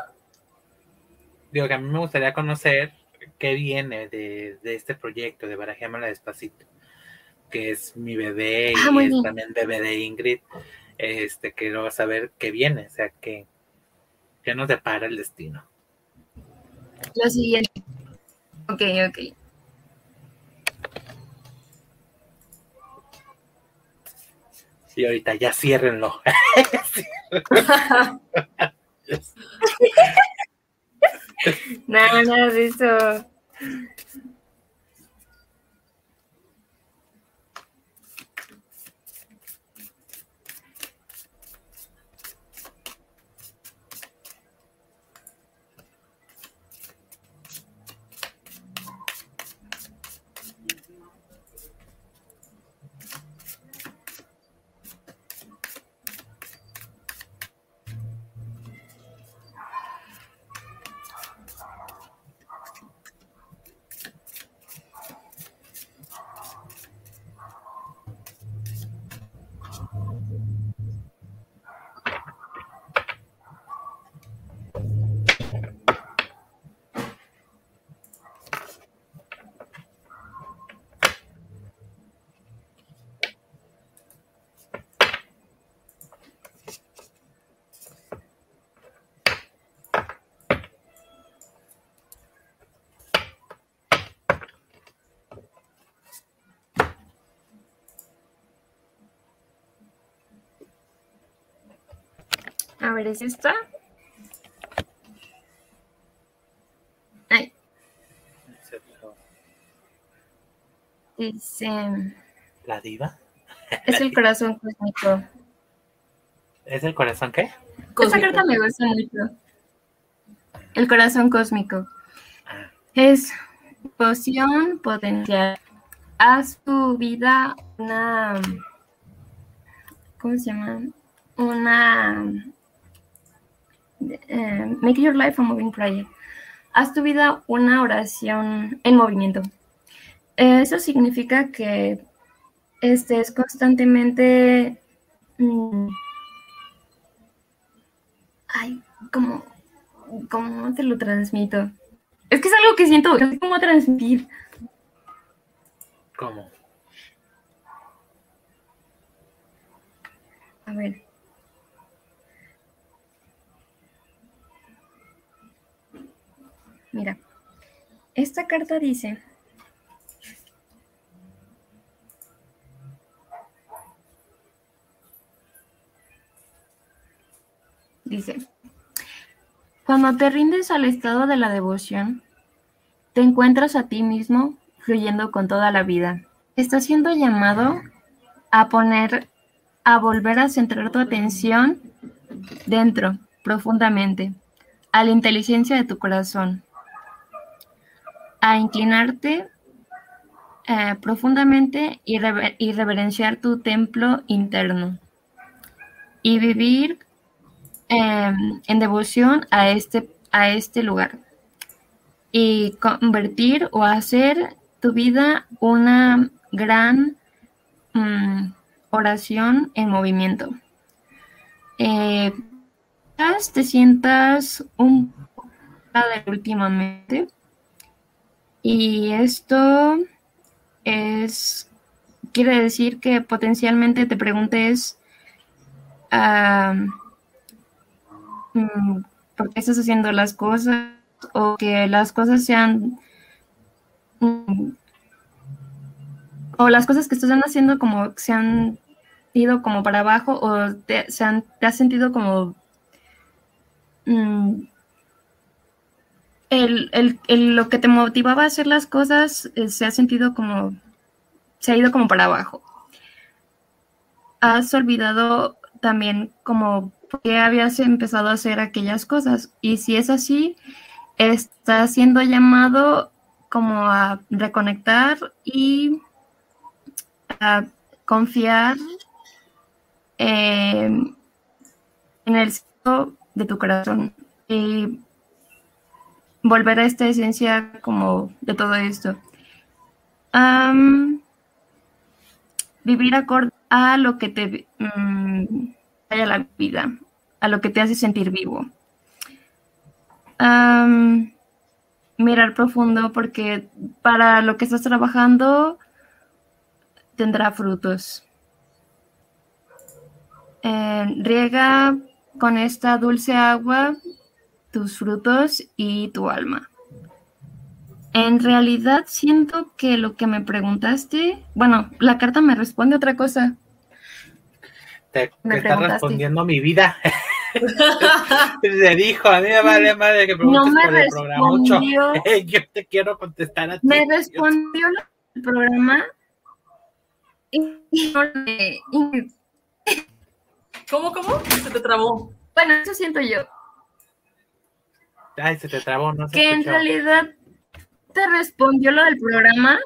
Digo que a mí me gustaría conocer qué viene de, este proyecto de Barajeámela Despacito, que es mi bebé y ah, es también bebé de Ingrid. Este, quiero saber qué viene, o sea, qué, qué nos depara el destino. Lo siguiente. Ok, ok. Sí, ahorita ya ciérrenlo. nada, nada de eso. Ver, ¿es esta? Ay. Dice. ¿La diva? Es el corazón cósmico. ¿Es el corazón qué? Esta carta me gusta mucho. El corazón cósmico. Ah. Es poción potencial. Haz tu vida una. ¿Cómo se llama? Una eh, make your life a moving prayer. Haz tu vida una oración en movimiento. Eso significa que estés constantemente. Mm, ay, ¿cómo, ¿cómo te lo transmito? Es que es algo que siento, no sé cómo transmitir. ¿Cómo? A ver. Mira, esta carta dice, dice, cuando te rindes al estado de la devoción, te encuentras a ti mismo fluyendo con toda la vida. Estás siendo llamado a poner, a volver a centrar tu atención dentro, profundamente, a la inteligencia de tu corazón a inclinarte eh, profundamente y, reverenciar tu templo interno y vivir em, en devoción a este, a este lugar y convertir o hacer tu vida una gran mm, oración en movimiento. Eh, te sientas un poco últimamente y esto es quiere decir que potencialmente te preguntes mm, por qué estás haciendo las cosas o que las cosas sean mm, o las cosas que estás haciendo como se han ido como para abajo o te, se han, te has sentido como mm, el, lo que te motivaba a hacer las cosas eh, se ha sentido como, se ha ido como para abajo. Has olvidado también como por qué habías empezado a hacer aquellas cosas. Y si es así, estás siendo llamado como a reconectar y a confiar en el centro de tu corazón. Y volver a esta esencia como de todo esto. vivir acorde a lo que te um, la vida, a lo que te hace sentir vivo. mirar profundo porque para lo que estás trabajando tendrá frutos. Eh, riega con esta dulce agua tus frutos y tu alma. En realidad siento que lo que me preguntaste, bueno, la carta me responde otra cosa. Te, está respondiendo mi vida. Se dijo, a mí me vale madre que preguntes no me por el programa mucho. Yo te quiero contestar a ti. Me respondió el programa ¿Cómo, cómo? Se te trabó. Bueno, eso siento yo. Ay, se te trabó, no Que en realidad te respondió lo del programa,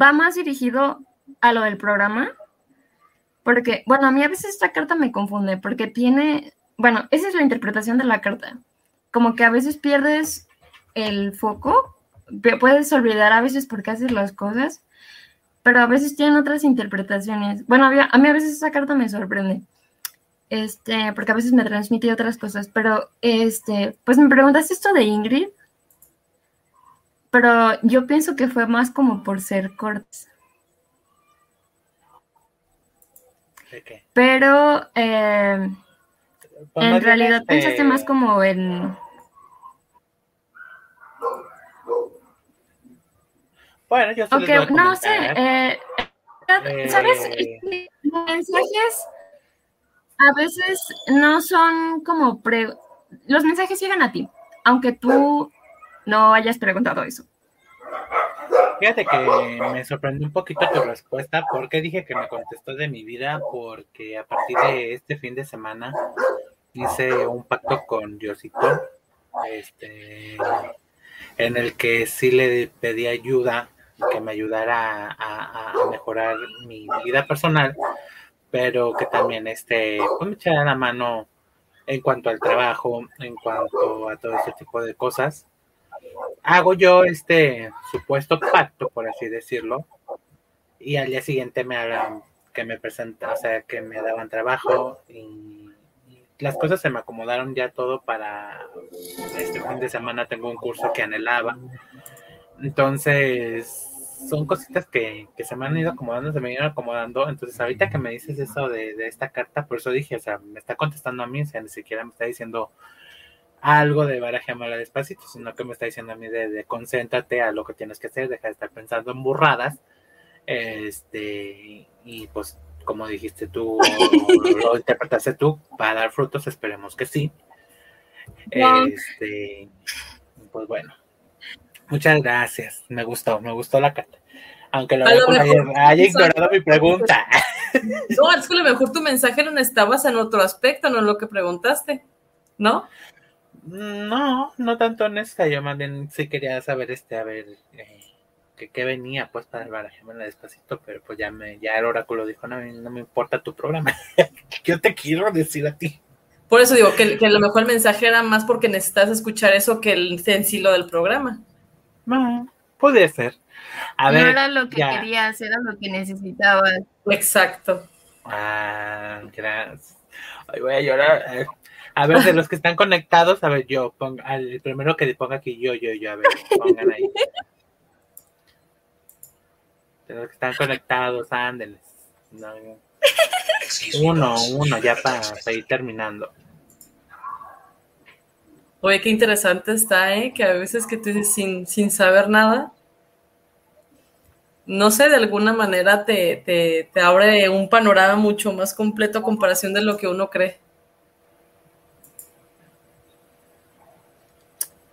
va más dirigido a lo del programa. Porque, bueno, a mí a veces esta carta me confunde, porque tiene, bueno, esa es la interpretación de la carta. Como que a veces pierdes el foco, puedes olvidar a veces por qué haces las cosas, pero a veces tienen otras interpretaciones. Bueno, a mí a veces esa carta me sorprende este, porque a veces me transmite otras cosas, pero este, pues me preguntaste esto de Ingrid, pero yo pienso que fue más como por ser cortes. Pero eh, pues en realidad este pensaste más como en... Bueno, yo okay, no sé, eh, ¿sabes? Eh, mensajes a veces no son como pre... los mensajes llegan a ti, aunque tú no hayas preguntado eso. Fíjate que me sorprendió un poquito tu respuesta porque dije que me contestó de mi vida porque a partir de este fin de semana hice un pacto con Diosito este, en el que sí le pedí ayuda que me ayudara a mejorar mi vida personal pero que también este, pues me echara la mano en cuanto al trabajo, en cuanto a todo ese tipo de cosas. Hago yo este supuesto pacto, por así decirlo, y al día siguiente me hablan que me presentan, o sea, que me daban trabajo y, las cosas se me acomodaron ya todo para este fin de semana tengo un curso que anhelaba. Entonces, son cositas que, se me han ido acomodando, se me ido acomodando. Entonces, ahorita que me dices eso de, esta carta, por eso dije, o sea, me está contestando a mí, o sea, ni siquiera me está diciendo algo de baraje mala despacito, sino que me está diciendo a mí de, concéntrate a lo que tienes que hacer, deja de estar pensando en burradas. Este, y pues, como dijiste tú, lo, interpretaste tú, para dar frutos, esperemos que sí. Este, pues bueno. Muchas gracias. Me gustó, me gustó la carta. Aunque lo, haya, ignorado mi pregunta. No, es que a lo mejor tu mensaje no estabas en otro aspecto, no en lo que preguntaste, ¿no? No, no tanto en esta. Yo más bien sí quería saber, este, a ver, eh, que, venía, pues, para el barajémela despacito, pero pues ya me, ya el oráculo dijo, no, no me importa tu programa. Yo te quiero decir a ti. Por eso digo que, que, a lo mejor el mensaje era más porque necesitas escuchar eso que el sencillo del programa. No, puede ser. A no era lo que querías, era lo que necesitabas. Exacto. Ah, gracias. Ay, voy a llorar. A ver, de los que están conectados, a ver, yo, ponga, el primero que ponga aquí, yo, yo, yo, a ver, pongan ahí. De los que están conectados, ándeles. No, uno, uno, ya para ir terminando. Oye, qué interesante está, ¿eh? Que a veces que tú dices sin, sin saber nada, no sé, de alguna manera te, te, te abre un panorama mucho más completo a comparación de lo que uno cree.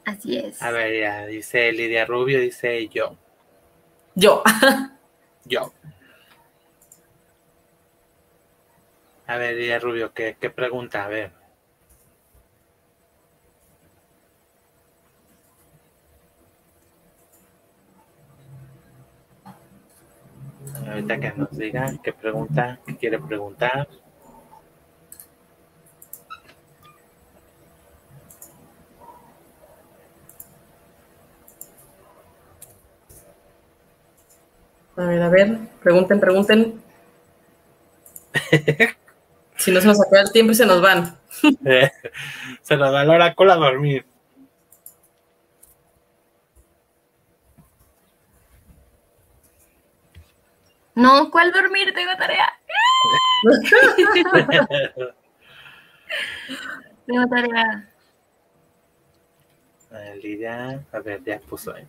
Así es. A ver, ya, dice Lidia Rubio, dice yo. Yo. yo. A ver, Lidia Rubio, ¿qué, qué pregunta? A ver. Ahorita que nos diga qué pregunta, qué quiere preguntar. A ver, a ver, pregunten, pregunten. si no se nos acaba el tiempo y se nos van. se nos da el oráculo a dormir. No, ¿cuál dormir? Tengo tarea. Tengo tarea. Lidia, a ver, ya puso ahí.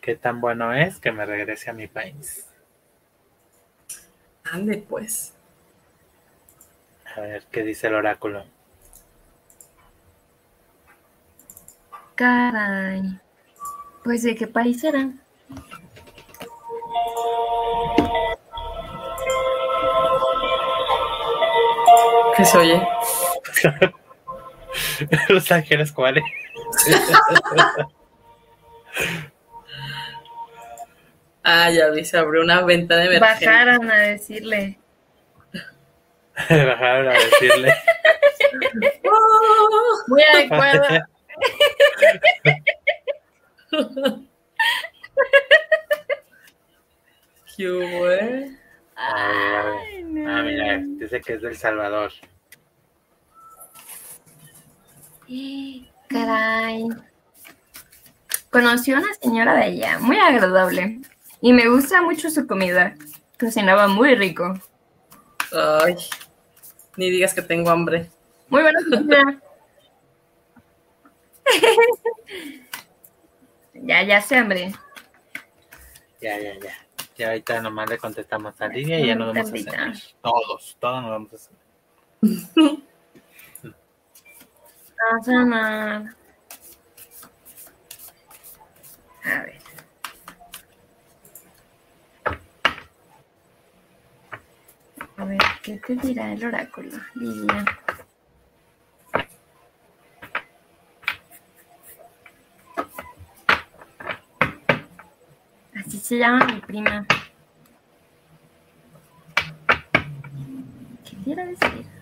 ¿Qué tan bueno es que me regrese a mi país? Ande, pues. A ver, ¿qué dice el oráculo? Caray. Pues de qué país será. ¿Qué se oye? Los Ángeles cuáles. ah, ya vi, se abrió una venta de emergencia. Bajaron a decirle. Bajaron a decirle. Muy adecuado. ¿Qué hubo, eh? Ay, no. Ah, mira, dice que es del Salvador. Caray. Conocí a una señora de allá, muy agradable. Y me gusta mucho su comida. Cocinaba muy rico. Ay, ni digas que tengo hambre. Muy buena comida. ya, ya sé, hambre. Ya, ya, ya. Ya ahorita nomás le contestamos a Lidia y ya nos vamos a hacer. Todos, todos nos vamos a hacer. a sanar. A ver. A ver, ¿qué te dirá el oráculo, Lidia? Así se llama mi prima. ¿Qué quiere decir?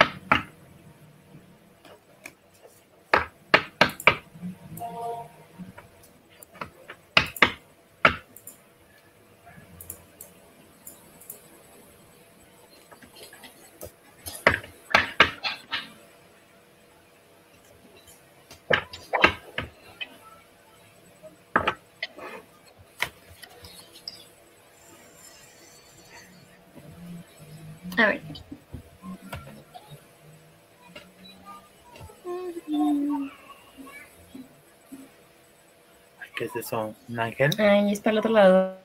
¿Qué es eso? ¿Un ángel? Ahí está al otro lado.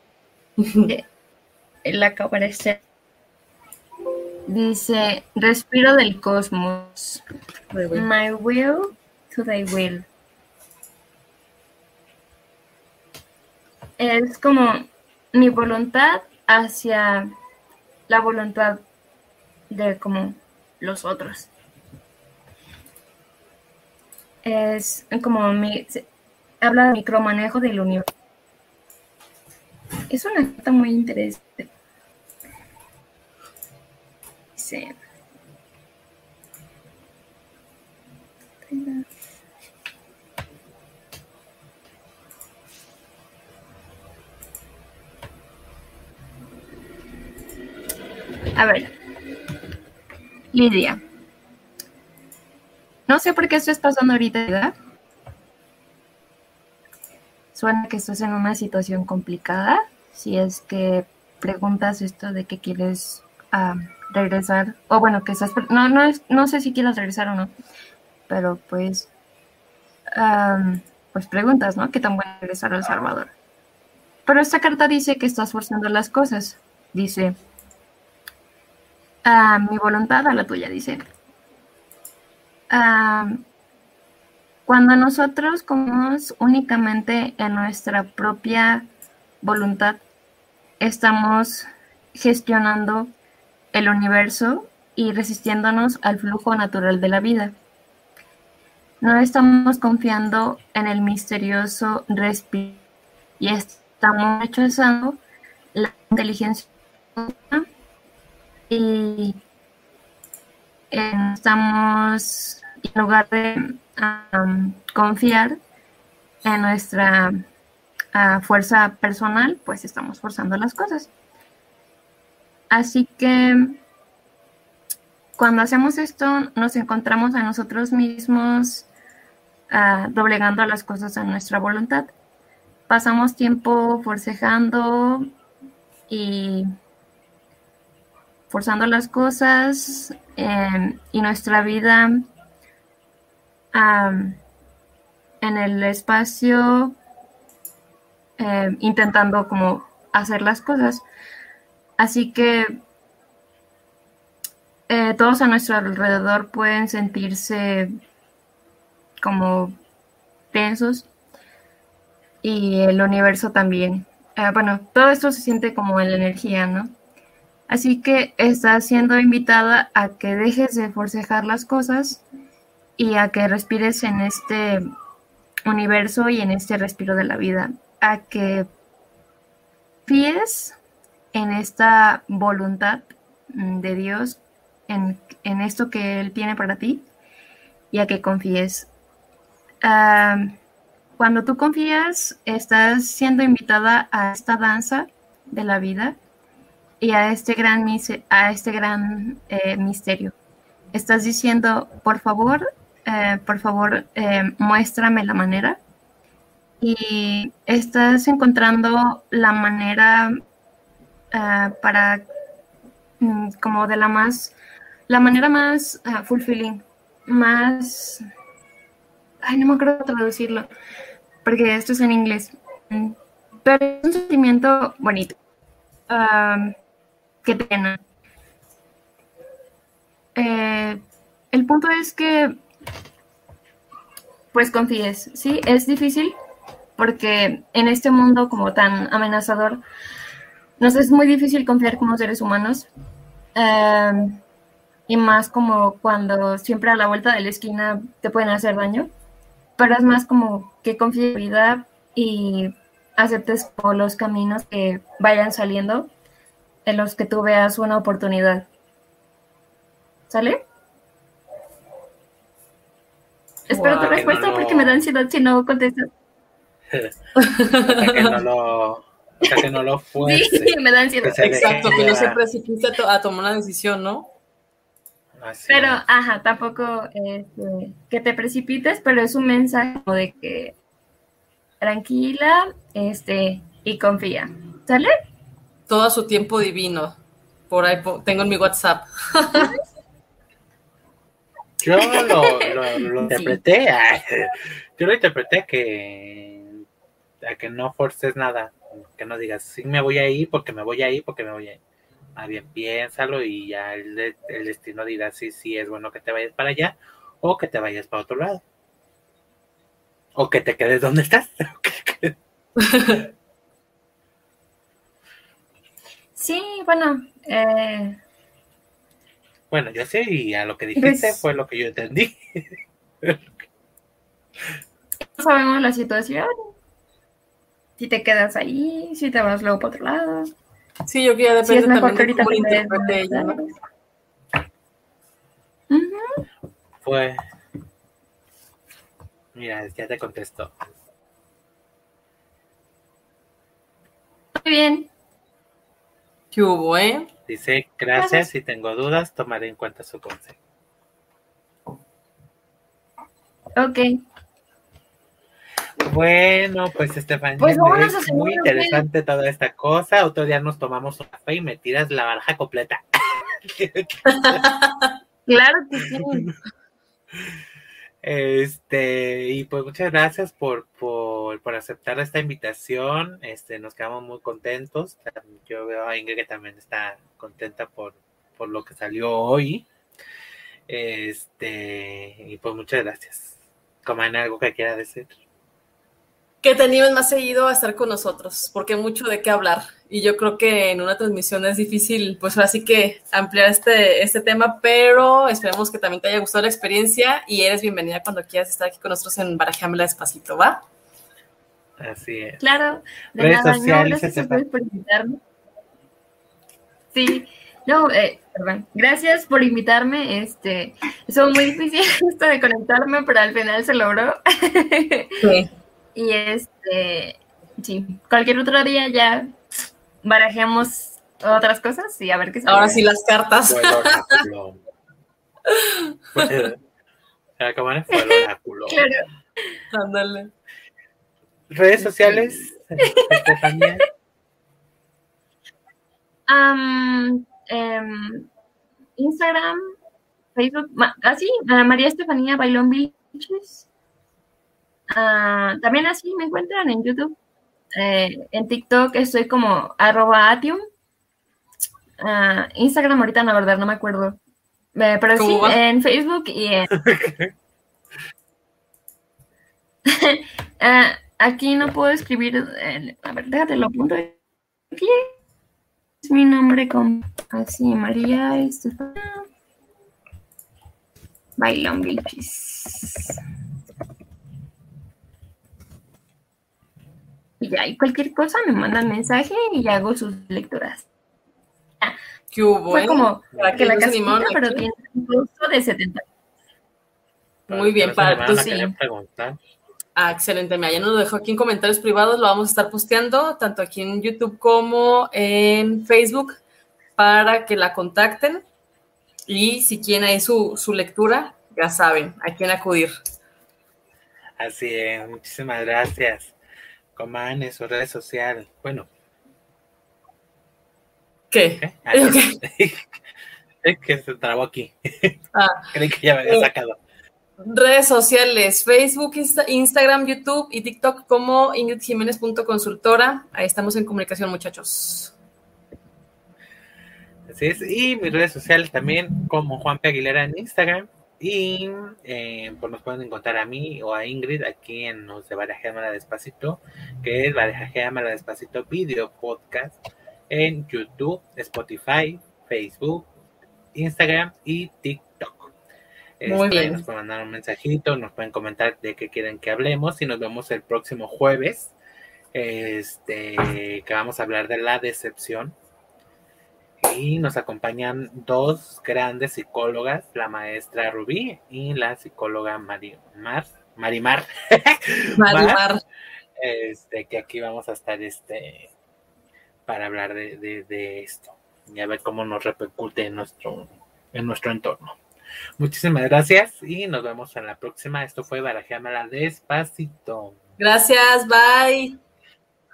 La que aparece. Dice, respiro del cosmos. My will to thy will. Es como mi voluntad hacia la voluntad de como los otros. Es como mi, habla de micromanejo del universo. Es una carta muy interesante. Sí. A ver. Lidia. No sé por qué esto es pasando ahorita, ¿verdad? Suena que estás en una situación complicada, si es que preguntas esto de que quieres ah, regresar, o bueno, que estás, no, no, no sé si quieres regresar o no, pero pues, pues preguntas, ¿no? ¿Qué tan bueno regresar a El Salvador? Pero esta carta dice que estás forzando las cosas. Dice, a mi voluntad a la tuya, dice. Cuando nosotros comemos únicamente en nuestra propia voluntad, estamos gestionando el universo y resistiéndonos al flujo natural de la vida. No estamos confiando en el misterioso respiro y estamos rechazando la inteligencia y estamos, en lugar de confiar en nuestra fuerza personal, pues estamos forzando las cosas. Así que cuando hacemos esto, nos encontramos a nosotros mismos uh, doblegando las cosas a nuestra voluntad. Pasamos tiempo forcejando y forzando las cosas em, y nuestra vida en el espacio em, intentando como hacer las cosas. Así que eh, todos a nuestro alrededor pueden sentirse como tensos y el universo también. Eh, bueno, todo esto se siente como en la energía, ¿no? Así que estás siendo invitada a que dejes de forcejar las cosas y a que respires en este universo y en este respiro de la vida, a que fíes en esta voluntad mm, de Dios, en, esto que Él tiene para ti y a que confíes. cuando tú confías, estás siendo invitada a esta danza de la vida y a este gran, a este gran eh, misterio. Estás diciendo, por favor, eh, por favor, eh, muéstrame la manera. Y estás encontrando la manera para, mm, como de la más, la manera más fulfilling, más, ay, no me acuerdo traducirlo, porque esto es en inglés, mm, pero es un sentimiento bonito qué pena. Eh, el punto es que, pues confíes, ¿sí? Es difícil porque en este mundo como tan amenazador, nos es muy difícil confiar como seres humanos. Em, y más como cuando siempre a la vuelta de la esquina te pueden hacer daño. Pero es más como que vida y aceptes por los caminos que vayan saliendo en los que tú veas una oportunidad. ¿Sale? Espero tu respuesta porque me da ansiedad si no contestas. que no lo, que no lo fuerce. Sí, me da ansiedad. Exacto, que no se precipite a, tomar una decisión, ¿no? pero, ajá, tampoco este, que te precipites, pero es un mensaje de que tranquila, este, y confía. ¿Sale? todo su tiempo divino. Por ahí tengo en mi WhatsApp. Yo lo, interpreté, yo lo interpreté que a que no forces nada, que no digas, sí me voy a ir porque me voy a ir porque me voy a ir. Más bien piénsalo y ya el, el destino dirá si sí, es bueno que te vayas para allá o que te vayas para otro lado. O que te quedes donde estás. Sí, bueno. Eh... Bueno, yo sé, y a lo que dijiste pues fue lo que yo entendí. no sabemos la situación. Si te quedas ahí, si te vas luego para otro lado. Sí, yo que ya depende también de cómo interprete ella, ¿no? Fue. Mira, ya te contesto. Muy bien. ¿Qué hubo, eh? Dice, gracias, si tengo dudas, tomaré en cuenta su consejo. Ok. bueno, pues Estefanía, Pues es muy interesante toda esta cosa. Otro día nos tomamos un café y me tiras la baraja completa. Claro que sí. Este, y pues muchas gracias por, por, por aceptar esta invitación. Este, nos quedamos muy contentos. Yo veo a Ingrid que también está contenta por, por lo que salió hoy. Este, y pues muchas gracias. Coman algo que quiera decir. Que te animes más seguido a estar con nosotros, porque hay mucho de qué hablar. Y yo creo que en una transmisión es difícil, pues así que ampliar este, este tema, pero esperemos que también te haya gustado la experiencia y eres bienvenida cuando quieras estar aquí con nosotros en Barajámela Despacito, ¿va? Así es. Claro, de Redes nada, no, gracias a Estefa. ustedes por invitarme. Sí, no, eh, perdón, gracias por invitarme. Este, estuvo muy difícil esto de conectarme, pero al final se logró. Sí. Y este, sí, cualquier otro día ya barajemos otras cosas y a ver qué sale. Ahora sí las cartas. Fue el oráculo. Claro. Ándale. Redes sociales. Am, em, Instagram, Facebook, así, ah, María Estefanía Bailón Beaches. Ah, también así me encuentran en YouTube. Eh, en TikTok estoy como arroba atium. Ah, Instagram ahorita la verdad no me acuerdo. Eh, pero sí, en Facebook y en... Ah, aquí no puedo escribir... eh, a ver, déjate lo apunto aquí. Es mi nombre con así, María Estefania Bailón. Ya, y cualquier cosa me mandan mensaje y hago sus lecturas. ¿Qué hubo? Fue eh? como Para que la casita, pero aquí. tiene un costo de 70. Muy bien, para me tú sí. Ah, excelente. Mira, ya nos lo dejó aquí en comentarios privados. Lo vamos a estar posteando tanto aquí en YouTube como en Facebook para que la contacten. Y si quieren ahí su, su lectura, ya saben a quién acudir. Así es, muchísimas gracias. Coman en su red social. Bueno, ¿Qué? ¿qué? Ah. Es que se trabó aquí. Ah, Creí que ya me había Eh, sacado. redes sociales, Facebook, Insta- Instagram, YouTube y TikTok como ingridjiménez.consultora. Ahí estamos en comunicación, muchachos. Así es. Y mis redes sociales también, como Juan P. Aguilera en Instagram. Y eh, pues nos pueden encontrar a mí o a Ingrid aquí en los de Barajéamala Despacito, que es Barajéamala Despacito Video Podcast en YouTube, Spotify, Facebook, Instagram y TikTok. Muy Este, bien. Nos pueden mandar un mensajito, nos pueden comentar de qué quieren que hablemos y nos vemos el próximo jueves. Este, que vamos a hablar de la decepción. Y nos acompañan dos grandes psicólogas, la maestra Rubí y la psicóloga Marimar, Marimar, Marimar. este, que aquí vamos a estar este, para hablar de, de- de esto y a ver cómo nos repercute en nuestro, en nuestro entorno. Muchísimas gracias y nos vemos en la próxima. Esto fue Barajeamela Despacito. Gracias, bye.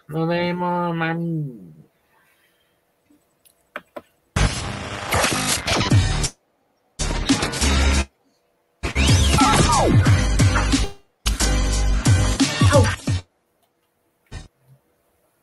Nos vemos, mami. Oh!